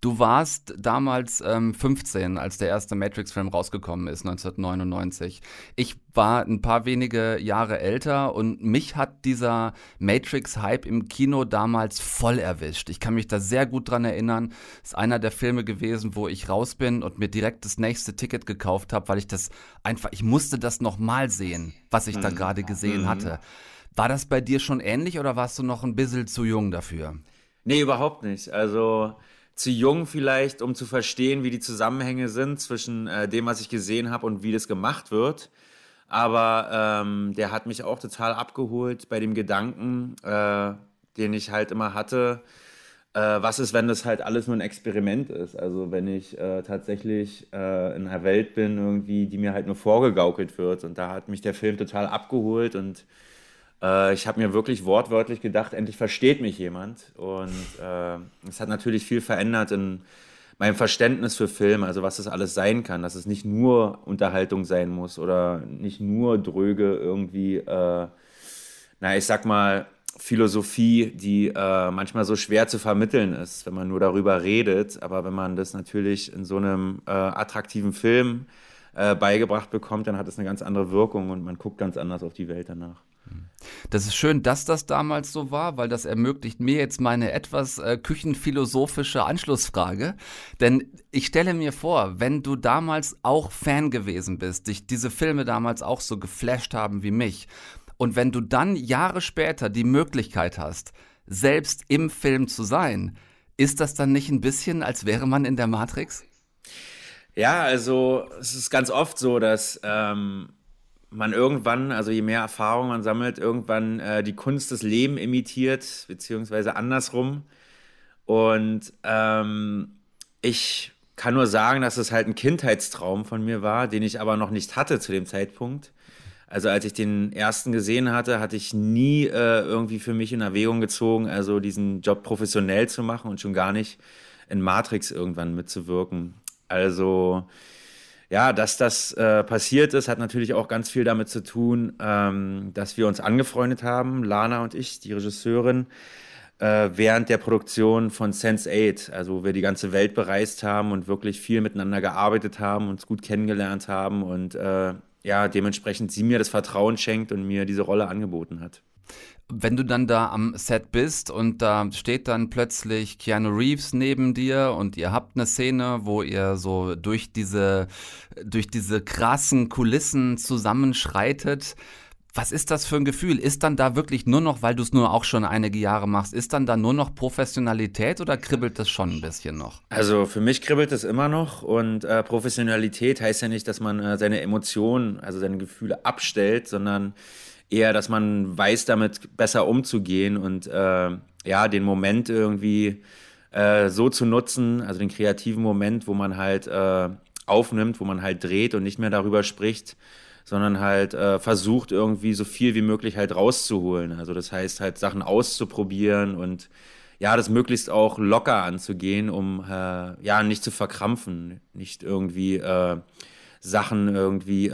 Du warst damals ähm, 15, als der erste Matrix-Film rausgekommen ist, 1999. Ich war ein paar wenige Jahre älter und mich hat dieser Matrix-Hype im Kino damals voll erwischt. Ich kann mich da sehr gut dran erinnern. Ist einer der Filme gewesen, wo ich raus bin und mir direkt das nächste Ticket gekauft habe, weil ich das einfach, ich musste das nochmal sehen, was ich da mhm. gerade gesehen mhm. hatte. War das bei dir schon ähnlich oder warst du noch ein bisschen zu jung dafür? Nee, überhaupt nicht. Also zu jung vielleicht, um zu verstehen, wie die Zusammenhänge sind zwischen äh, dem, was ich gesehen habe und wie das gemacht wird. Aber ähm, der hat mich auch total abgeholt bei dem Gedanken, äh, den ich halt immer hatte. Äh, was ist, wenn das halt alles nur ein Experiment ist? Also wenn ich äh, tatsächlich äh, in einer Welt bin, irgendwie, die mir halt nur vorgegaukelt wird. Und da hat mich der Film total abgeholt und äh, ich habe mir wirklich wortwörtlich gedacht, endlich versteht mich jemand. Und äh, es hat natürlich viel verändert in meinem Verständnis für Film, also was das alles sein kann, dass es nicht nur Unterhaltung sein muss oder nicht nur dröge irgendwie, äh, na, ich sag mal, Philosophie, die äh, manchmal so schwer zu vermitteln ist, wenn man nur darüber redet. Aber wenn man das natürlich in so einem äh, attraktiven Film äh, beigebracht bekommt, dann hat es eine ganz andere Wirkung und man guckt ganz anders auf die Welt danach. Das ist schön, dass das damals so war, weil das ermöglicht mir jetzt meine etwas äh, küchenphilosophische Anschlussfrage. Denn ich stelle mir vor, wenn du damals auch Fan gewesen bist, dich diese Filme damals auch so geflasht haben wie mich, und wenn du dann Jahre später die Möglichkeit hast, selbst im Film zu sein, ist das dann nicht ein bisschen, als wäre man in der Matrix? Ja, also es ist ganz oft so, dass ähm, man irgendwann, also je mehr Erfahrung man sammelt, irgendwann äh, die Kunst des Lebens imitiert, beziehungsweise andersrum. Und ähm, ich kann nur sagen, dass es halt ein Kindheitstraum von mir war, den ich aber noch nicht hatte zu dem Zeitpunkt. Also als ich den ersten gesehen hatte, hatte ich nie äh, irgendwie für mich in Erwägung gezogen, also diesen Job professionell zu machen und schon gar nicht in Matrix irgendwann mitzuwirken. Also ja, dass das äh, passiert ist, hat natürlich auch ganz viel damit zu tun, ähm, dass wir uns angefreundet haben, Lana und ich, die Regisseurin, äh, während der Produktion von Sense8, also wo wir die ganze Welt bereist haben und wirklich viel miteinander gearbeitet haben, uns gut kennengelernt haben und äh, ja, dementsprechend sie mir das Vertrauen schenkt und mir diese Rolle angeboten hat wenn du dann da am Set bist und da steht dann plötzlich Keanu Reeves neben dir und ihr habt eine Szene, wo ihr so durch diese, durch diese krassen Kulissen zusammenschreitet. Was ist das für ein Gefühl? Ist dann da wirklich nur noch, weil du es nur auch schon einige Jahre machst, ist dann da nur noch Professionalität oder kribbelt das schon ein bisschen noch? Also für mich kribbelt es immer noch und äh, Professionalität heißt ja nicht, dass man äh, seine Emotionen, also seine Gefühle abstellt, sondern eher, dass man weiß, damit besser umzugehen und äh, ja, den Moment irgendwie äh, so zu nutzen, also den kreativen Moment, wo man halt äh, aufnimmt, wo man halt dreht und nicht mehr darüber spricht, sondern halt äh, versucht irgendwie so viel wie möglich halt rauszuholen. Also das heißt halt Sachen auszuprobieren und ja, das möglichst auch locker anzugehen, um äh, ja nicht zu verkrampfen, nicht irgendwie äh, Sachen irgendwie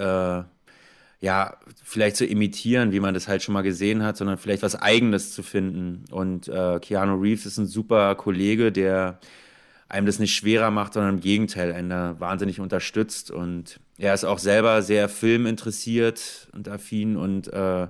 ja, vielleicht zu imitieren, wie man das halt schon mal gesehen hat, sondern vielleicht was Eigenes zu finden. Und äh, Keanu Reeves ist ein super Kollege, der einem das nicht schwerer macht, sondern im Gegenteil, einen wahnsinnig unterstützt. Und er ist auch selber sehr filminteressiert und affin und äh,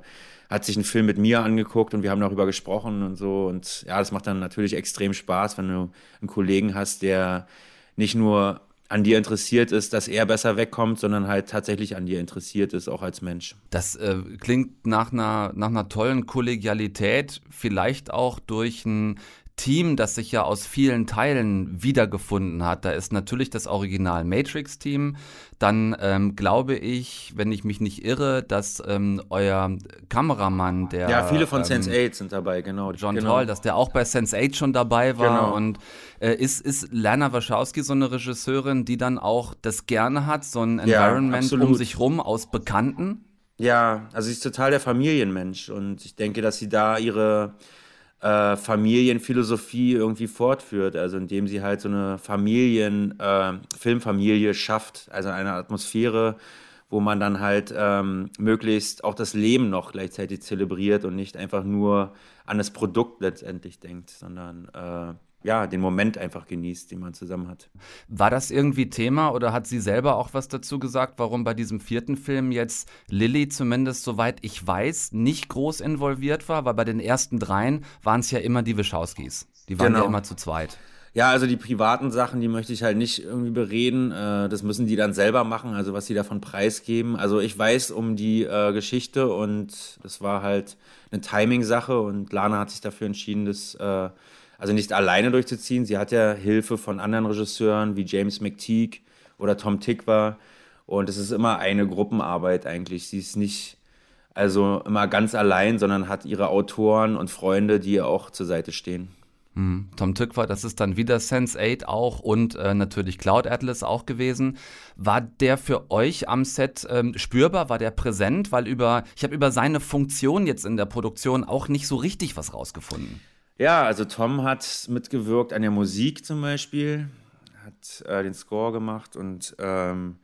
hat sich einen Film mit mir angeguckt und wir haben darüber gesprochen und so. Und ja, das macht dann natürlich extrem Spaß, wenn du einen Kollegen hast, der nicht nur an dir interessiert ist, dass er besser wegkommt, sondern halt tatsächlich an dir interessiert ist, auch als Mensch. Das äh, klingt nach einer, nach einer tollen Kollegialität, vielleicht auch durch ein Team, das sich ja aus vielen Teilen wiedergefunden hat. Da ist natürlich das Original Matrix-Team. Dann ähm, glaube ich, wenn ich mich nicht irre, dass ähm, euer Kameramann, der. Ja, viele von ähm, Sense8 sind dabei, genau. John genau. Toll, dass der auch bei Sense8 schon dabei war. Genau. Und äh, ist, ist Lana Wachowski so eine Regisseurin, die dann auch das gerne hat, so ein Environment ja, um sich rum aus Bekannten? Ja, also sie ist total der Familienmensch und ich denke, dass sie da ihre äh, Familienphilosophie irgendwie fortführt, also indem sie halt so eine Familien, äh, Filmfamilie schafft, also eine Atmosphäre, wo man dann halt ähm, möglichst auch das Leben noch gleichzeitig zelebriert und nicht einfach nur an das Produkt letztendlich denkt, sondern äh, ja, den Moment einfach genießt, den man zusammen hat. War das irgendwie Thema oder hat sie selber auch was dazu gesagt, warum bei diesem vierten Film jetzt Lilly zumindest, soweit ich weiß, nicht groß involviert war? Weil bei den ersten dreien waren es ja immer die Wischowskis. Die waren Genau. ja immer zu zweit. Ja, also die privaten Sachen, die möchte ich halt nicht irgendwie bereden. Äh, das müssen die dann selber machen, also was sie davon preisgeben. Also ich weiß um die äh, Geschichte und das war halt eine Timing-Sache und Lana hat sich dafür entschieden, das äh, also nicht alleine durchzuziehen. Sie hat ja Hilfe von anderen Regisseuren wie James McTeague oder Tom Tikva und es ist immer eine Gruppenarbeit eigentlich. Sie ist nicht also immer ganz allein, sondern hat ihre Autoren und Freunde, die ihr auch zur Seite stehen. Hm. Tom Tückwer, das ist dann wieder Sense8 auch und äh, natürlich Cloud Atlas auch gewesen. War der für euch am Set ähm, spürbar? War der präsent? Weil über, ich habe über seine Funktion jetzt in der Produktion auch nicht so richtig was rausgefunden. Ja, also Tom hat mitgewirkt an der Musik zum Beispiel, hat äh, den Score gemacht und ähm,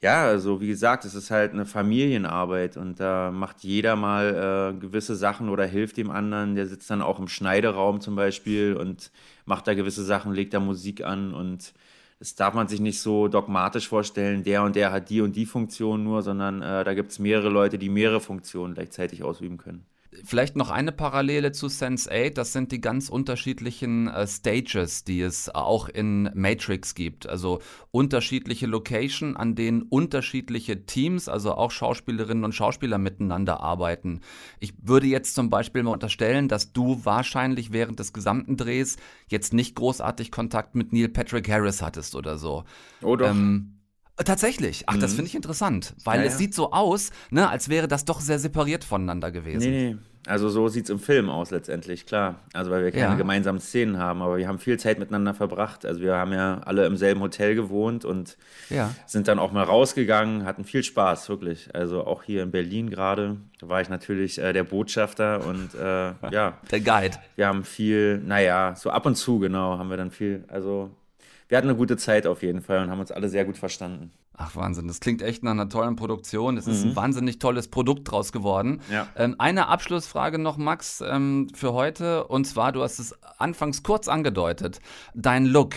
ja, also wie gesagt, es ist halt eine Familienarbeit und da macht jeder mal äh, gewisse Sachen oder hilft dem anderen. Der sitzt dann auch im Schneideraum zum Beispiel und macht da gewisse Sachen, legt da Musik an und das darf man sich nicht so dogmatisch vorstellen, der und der hat die und die Funktion nur, sondern äh, da gibt es mehrere Leute, die mehrere Funktionen gleichzeitig ausüben können. Vielleicht noch eine Parallele zu Sense8, das sind die ganz unterschiedlichen äh, Stages, die es auch in Matrix gibt. Also unterschiedliche Location, an denen unterschiedliche Teams, also auch Schauspielerinnen und Schauspieler miteinander arbeiten. Ich würde jetzt zum Beispiel mal unterstellen, dass du wahrscheinlich während des gesamten Drehs jetzt nicht großartig Kontakt mit Neil Patrick Harris hattest oder so. Oh doch. Ähm, Tatsächlich. Ach, das Mhm. finde ich interessant, weil Ja, es ja. sieht so aus, ne, als wäre das doch sehr separiert voneinander gewesen. Nee, nee. Also so sieht es im Film aus letztendlich, klar. Also weil wir keine Ja. gemeinsamen Szenen haben, aber wir haben viel Zeit miteinander verbracht. Also wir haben ja alle im selben Hotel gewohnt und sind dann auch mal rausgegangen, hatten viel Spaß, wirklich. Also auch hier in Berlin gerade, da war ich natürlich äh, der Botschafter und äh, ja. Der Guide. Wir haben viel, naja, so ab und zu genau, haben wir dann viel, also wir hatten eine gute Zeit auf jeden Fall und haben uns alle sehr gut verstanden. Ach Wahnsinn, das klingt echt nach einer tollen Produktion. Es ist Mhm. ein wahnsinnig tolles Produkt draus geworden. Ja. Ähm, eine Abschlussfrage noch, Max, ähm, für heute. Und zwar, du hast es anfangs kurz angedeutet, dein Look.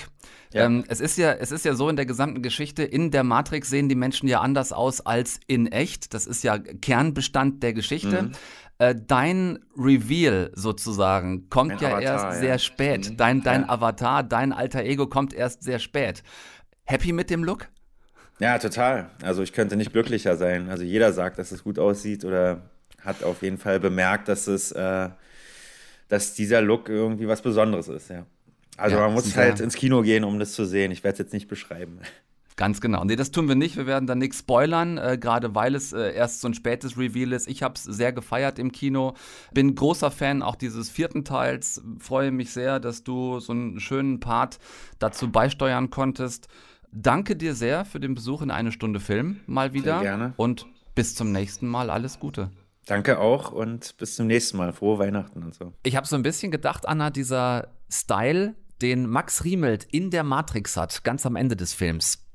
Ähm, es, ist ja, es ist ja so in der gesamten Geschichte, in der Matrix sehen die Menschen ja anders aus als in echt. Das ist ja Kernbestand der Geschichte. Mhm. Äh, dein Reveal sozusagen kommt Mein ja Avatar, erst ja. sehr spät. Mhm. Dein, dein Ja. Avatar, dein alter Ego kommt erst sehr spät. Happy mit dem Look? Ja, total. Also ich könnte nicht glücklicher sein. Also jeder sagt, dass es gut aussieht oder hat auf jeden Fall bemerkt, dass es, äh, dass dieser Look irgendwie was Besonderes ist, ja. Also Ja, man muss halt ins Kino gehen, um das zu sehen. Ich werde es jetzt nicht beschreiben. Ganz genau. Nee, das tun wir nicht. Wir werden da nichts spoilern, äh, gerade weil es äh, erst so ein spätes Reveal ist. Ich habe es sehr gefeiert im Kino. Bin großer Fan auch dieses vierten Teils. Freue mich sehr, dass du so einen schönen Part dazu beisteuern konntest. Danke dir sehr für den Besuch in eine Stunde Film mal wieder. gerne. Und bis zum nächsten Mal. Alles Gute. Danke auch und bis zum nächsten Mal. Frohe Weihnachten und so. Ich habe so ein bisschen gedacht, Anna, dieser Style, den Max Riemelt in der Matrix hat, ganz am Ende des Films.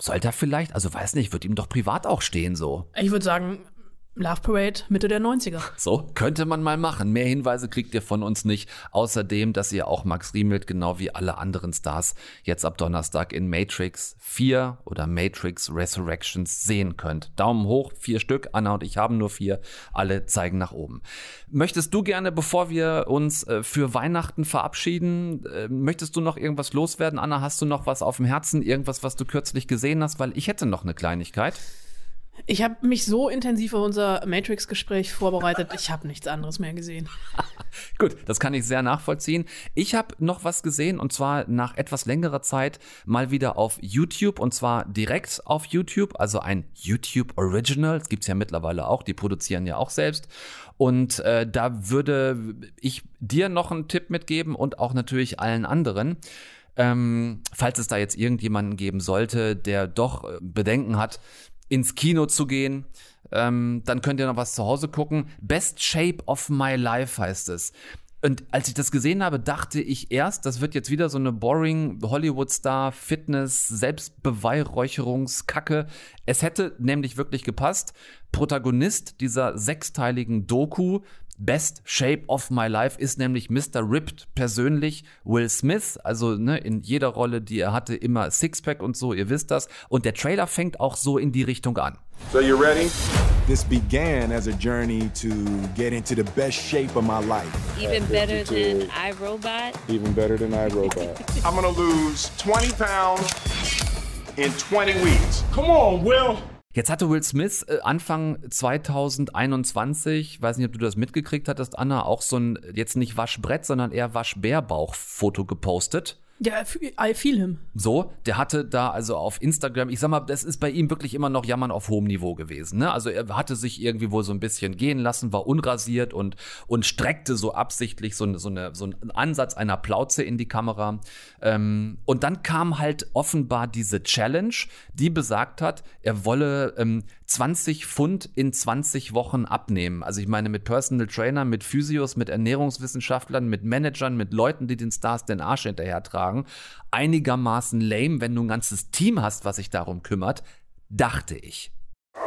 Sollte er vielleicht, also weiß nicht, wird ihm doch privat auch stehen so. Ich würde sagen, Love Parade Mitte der 90er. So, könnte man mal machen. Mehr Hinweise kriegt ihr von uns nicht. Außerdem, dass ihr auch Max Riemelt, genau wie alle anderen Stars, jetzt ab Donnerstag in Matrix 4 oder Matrix Resurrections sehen könnt. Daumen hoch, vier Stück. Anna und ich haben nur vier. Alle zeigen nach oben. Möchtest du gerne, bevor wir uns äh, für Weihnachten verabschieden, äh, möchtest du noch irgendwas loswerden? Anna, hast du noch was auf dem Herzen? Irgendwas, was du kürzlich gesehen hast? Weil ich hätte noch eine Kleinigkeit. Ich habe mich so intensiv auf unser Matrix-Gespräch vorbereitet, ich habe nichts anderes mehr gesehen. Gut, das kann ich sehr nachvollziehen. Ich habe noch was gesehen und zwar nach etwas längerer Zeit mal wieder auf YouTube und zwar direkt auf YouTube, also ein YouTube Original. Das gibt's ja mittlerweile auch, die produzieren ja auch selbst. Und äh, da würde ich dir noch einen Tipp mitgeben und auch natürlich allen anderen. Ähm, falls es da jetzt irgendjemanden geben sollte, der doch äh, Bedenken hat, ins Kino zu gehen, ähm, dann könnt ihr noch was zu Hause gucken. Best Shape of My Life heißt es. Und als ich das gesehen habe, dachte ich erst, das wird jetzt wieder so eine boring Hollywood-Star, Fitness, Selbstbeweihräucherungskacke. Es hätte nämlich wirklich gepasst. Protagonist dieser sechsteiligen Doku Best Shape of My Life ist nämlich Mr. Ripped persönlich Will Smith, also ne, in jeder Rolle, die er hatte, immer Sixpack und so, ihr wisst das. Und der Trailer fängt auch so in die Richtung an. So you ready? This began as a journey to get into the best shape of my life. Even better than iRobot. Even better than iRobot. I'm gonna lose 20 pounds in 20 weeks. Come on, Will. Jetzt hatte Will Smith äh, Anfang 2021, weiß nicht, ob du das mitgekriegt hattest, Anna, auch so ein jetzt nicht Waschbrett, sondern eher Waschbärbauch-Foto gepostet. Ja, I feel him. So, der hatte da also auf Instagram, ich sag mal, das ist bei ihm wirklich immer noch Jammern auf hohem Niveau gewesen. Ne? Also er hatte sich irgendwie wohl so ein bisschen gehen lassen, war unrasiert und, und streckte so absichtlich so, so, eine, so einen Ansatz einer Plauze in die Kamera. Ähm, und dann kam halt offenbar diese Challenge, die besagt hat, er wolle ähm, 20 Pfund in 20 Wochen abnehmen. Also ich meine mit Personal Trainer, mit Physios, mit Ernährungswissenschaftlern, mit Managern, mit Leuten, die den Stars den Arsch hinterher tragen. Einigermaßen lame, wenn du ein ganzes Team hast, was sich darum kümmert, dachte ich.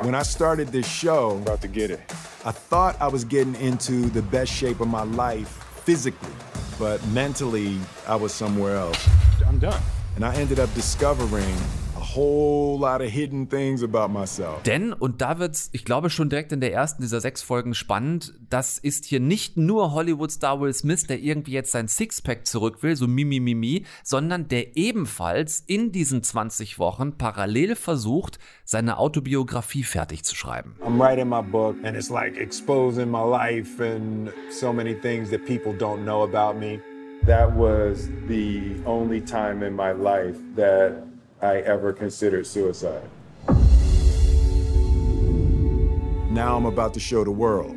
When I started this show, about to get it, I thought I was getting into the best shape of my life physically, but mentally I was somewhere else. I'm done. And I ended up discovering whole lot of hidden things about myself. Denn, und da wird's, ich glaube, schon direkt in der ersten dieser sechs Folgen spannend, das ist hier nicht nur Hollywood-Star Will Smith, der irgendwie jetzt sein Sixpack zurück will, so mimi mimi, sondern der ebenfalls in diesen 20 Wochen parallel versucht, seine Autobiografie fertig zu schreiben. I'm writing my book and it's like exposing my life and so many things that people don't know about me. That was the only time in my life that I ever considered suicide. Now I'm about to show the world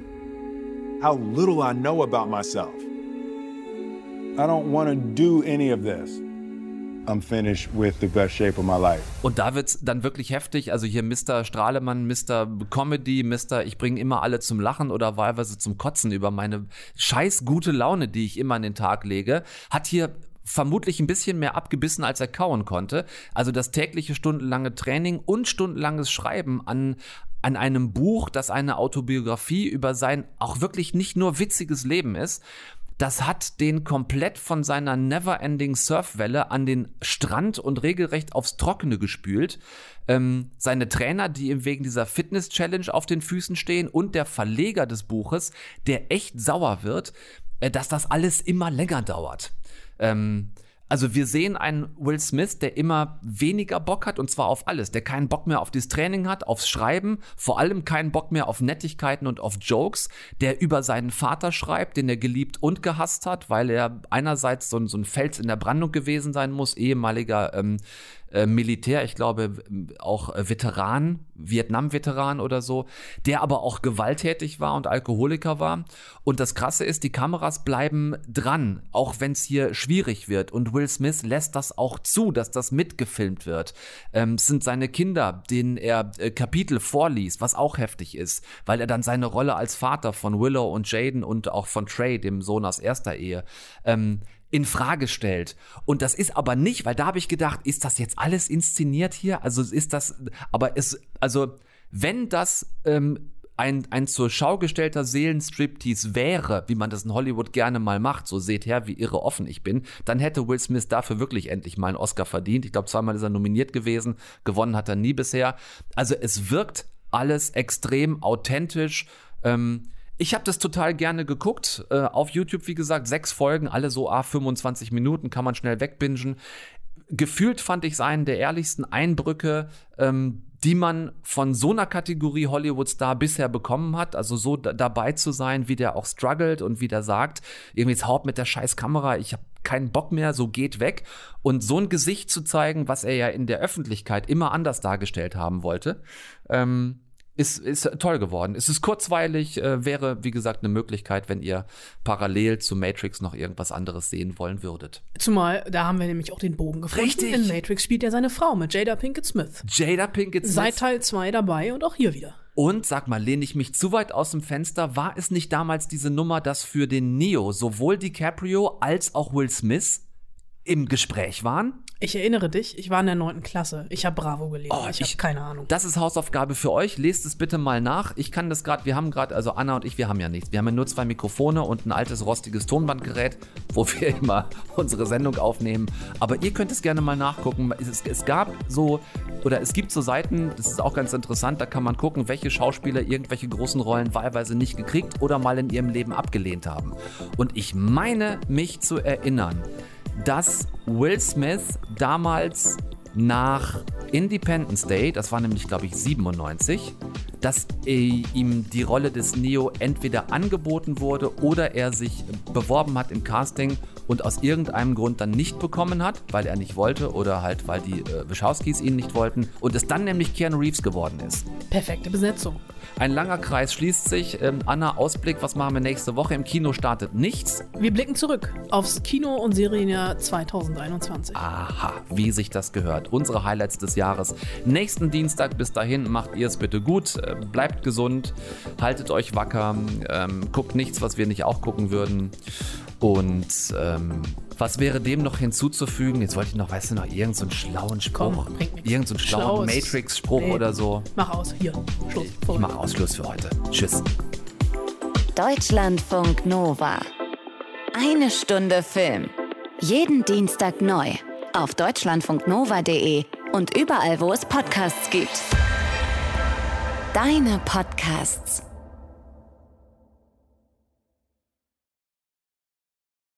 how little I know about myself. I don't want to do any of this. I'm finished with the best shape of my life. Und da wird's dann wirklich heftig. Also hier Mr. Strahlemann, Mr. Comedy, Mr. Ich bringe immer alle zum Lachen oder wahlweise zum Kotzen über meine scheiß gute Laune, die ich immer an den Tag lege, hat hier vermutlich ein bisschen mehr abgebissen, als er kauen konnte. Also das tägliche stundenlange Training und stundenlanges Schreiben an, an einem Buch, das eine Autobiografie über sein auch wirklich nicht nur witziges Leben ist. Das hat den komplett von seiner Never-Ending Surfwelle an den Strand und regelrecht aufs Trockene gespült. Ähm, seine Trainer, die ihm wegen dieser Fitness-Challenge auf den Füßen stehen und der Verleger des Buches, der echt sauer wird, äh, dass das alles immer länger dauert. Ähm, also wir sehen einen Will Smith, der immer weniger Bock hat und zwar auf alles, der keinen Bock mehr auf dieses Training hat, aufs Schreiben, vor allem keinen Bock mehr auf Nettigkeiten und auf Jokes, der über seinen Vater schreibt, den er geliebt und gehasst hat, weil er einerseits so, so ein Fels in der Brandung gewesen sein muss, ehemaliger ähm, äh, Militär, ich glaube auch Veteran, Vietnam-Veteran oder so, der aber auch gewalttätig war und Alkoholiker war. Und das Krasse ist, die Kameras bleiben dran, auch wenn es hier schwierig wird. Und Will Smith lässt das auch zu, dass das mitgefilmt wird. Ähm, es sind seine Kinder, denen er äh, Kapitel vorliest, was auch heftig ist, weil er dann seine Rolle als Vater von Willow und Jaden und auch von Trey, dem Sohn aus erster Ehe, ähm, in Frage stellt. Und das ist aber nicht, weil da habe ich gedacht, ist das jetzt alles inszeniert hier? Also ist das, aber es, also wenn das ähm, ein, ein zur Schau gestellter Seelenstriptease wäre, wie man das in Hollywood gerne mal macht, so seht her, wie irre offen ich bin, dann hätte Will Smith dafür wirklich endlich mal einen Oscar verdient. Ich glaube, zweimal ist er nominiert gewesen, gewonnen hat er nie bisher. Also es wirkt alles extrem authentisch. Ähm, ich habe das total gerne geguckt. Äh, auf YouTube, wie gesagt, sechs Folgen, alle so a 25 Minuten, kann man schnell wegbingen. Gefühlt fand ich einen der ehrlichsten Eindrücke, ähm, die man von so einer Kategorie Hollywood-Star bisher bekommen hat. Also so dabei zu sein, wie der auch struggelt und wie der sagt, irgendwie jetzt haut mit der scheiß Kamera, ich habe keinen Bock mehr, so geht weg. Und so ein Gesicht zu zeigen, was er ja in der Öffentlichkeit immer anders dargestellt haben wollte. Ähm, ist, ist toll geworden. Es ist kurzweilig, äh, wäre, wie gesagt, eine Möglichkeit, wenn ihr parallel zu Matrix noch irgendwas anderes sehen wollen würdet. Zumal, da haben wir nämlich auch den Bogen gefunden. Richtig. In Matrix spielt er seine Frau mit Jada Pinkett Smith. Jada Pinkett Smith. Seit Teil 2 dabei und auch hier wieder. Und sag mal, lehne ich mich zu weit aus dem Fenster? War es nicht damals diese Nummer, dass für den Neo sowohl DiCaprio als auch Will Smith im Gespräch waren? Ich erinnere dich, ich war in der neunten Klasse. Ich habe Bravo gelesen. Oh, ich habe keine Ahnung. Das ist Hausaufgabe für euch. Lest es bitte mal nach. Ich kann das gerade, wir haben gerade, also Anna und ich, wir haben ja nichts. Wir haben ja nur zwei Mikrofone und ein altes rostiges Tonbandgerät, wo wir immer unsere Sendung aufnehmen. Aber ihr könnt es gerne mal nachgucken. Es, es gab so, oder es gibt so Seiten, das ist auch ganz interessant, da kann man gucken, welche Schauspieler irgendwelche großen Rollen wahlweise nicht gekriegt oder mal in ihrem Leben abgelehnt haben. Und ich meine mich zu erinnern, dass Will Smith damals nach Independence Day, das war nämlich, glaube ich, 97, dass ihm die Rolle des Neo entweder angeboten wurde oder er sich beworben hat im Casting und aus irgendeinem Grund dann nicht bekommen hat, weil er nicht wollte oder halt, weil die äh, Wachowskis ihn nicht wollten und es dann nämlich Keanu Reeves geworden ist. Perfekte Besetzung. Ein langer Kreis schließt sich. Ähm, Anna, Ausblick, was machen wir nächste Woche? Im Kino startet nichts. Wir blicken zurück aufs Kino- und Serienjahr 2021. Aha, wie sich das gehört. Unsere Highlights des Jahres. Nächsten Dienstag, bis dahin, macht ihr es bitte gut. Äh, bleibt gesund, haltet euch wacker, ähm, guckt nichts, was wir nicht auch gucken würden. Und ähm, was wäre dem noch hinzuzufügen? Jetzt wollte ich noch, weißt du, noch irgendeinen so schlauen Spruch. Komm. Irgendeinen so schlauen Matrix-Spruch Nee. oder so. Mach aus, hier. Schluss. Ich mache Ausschluss für heute. Tschüss. Deutschlandfunk Nova. Eine Stunde Film. Jeden Dienstag neu. Auf deutschlandfunknova.de und überall, wo es Podcasts gibt. Deine Podcasts.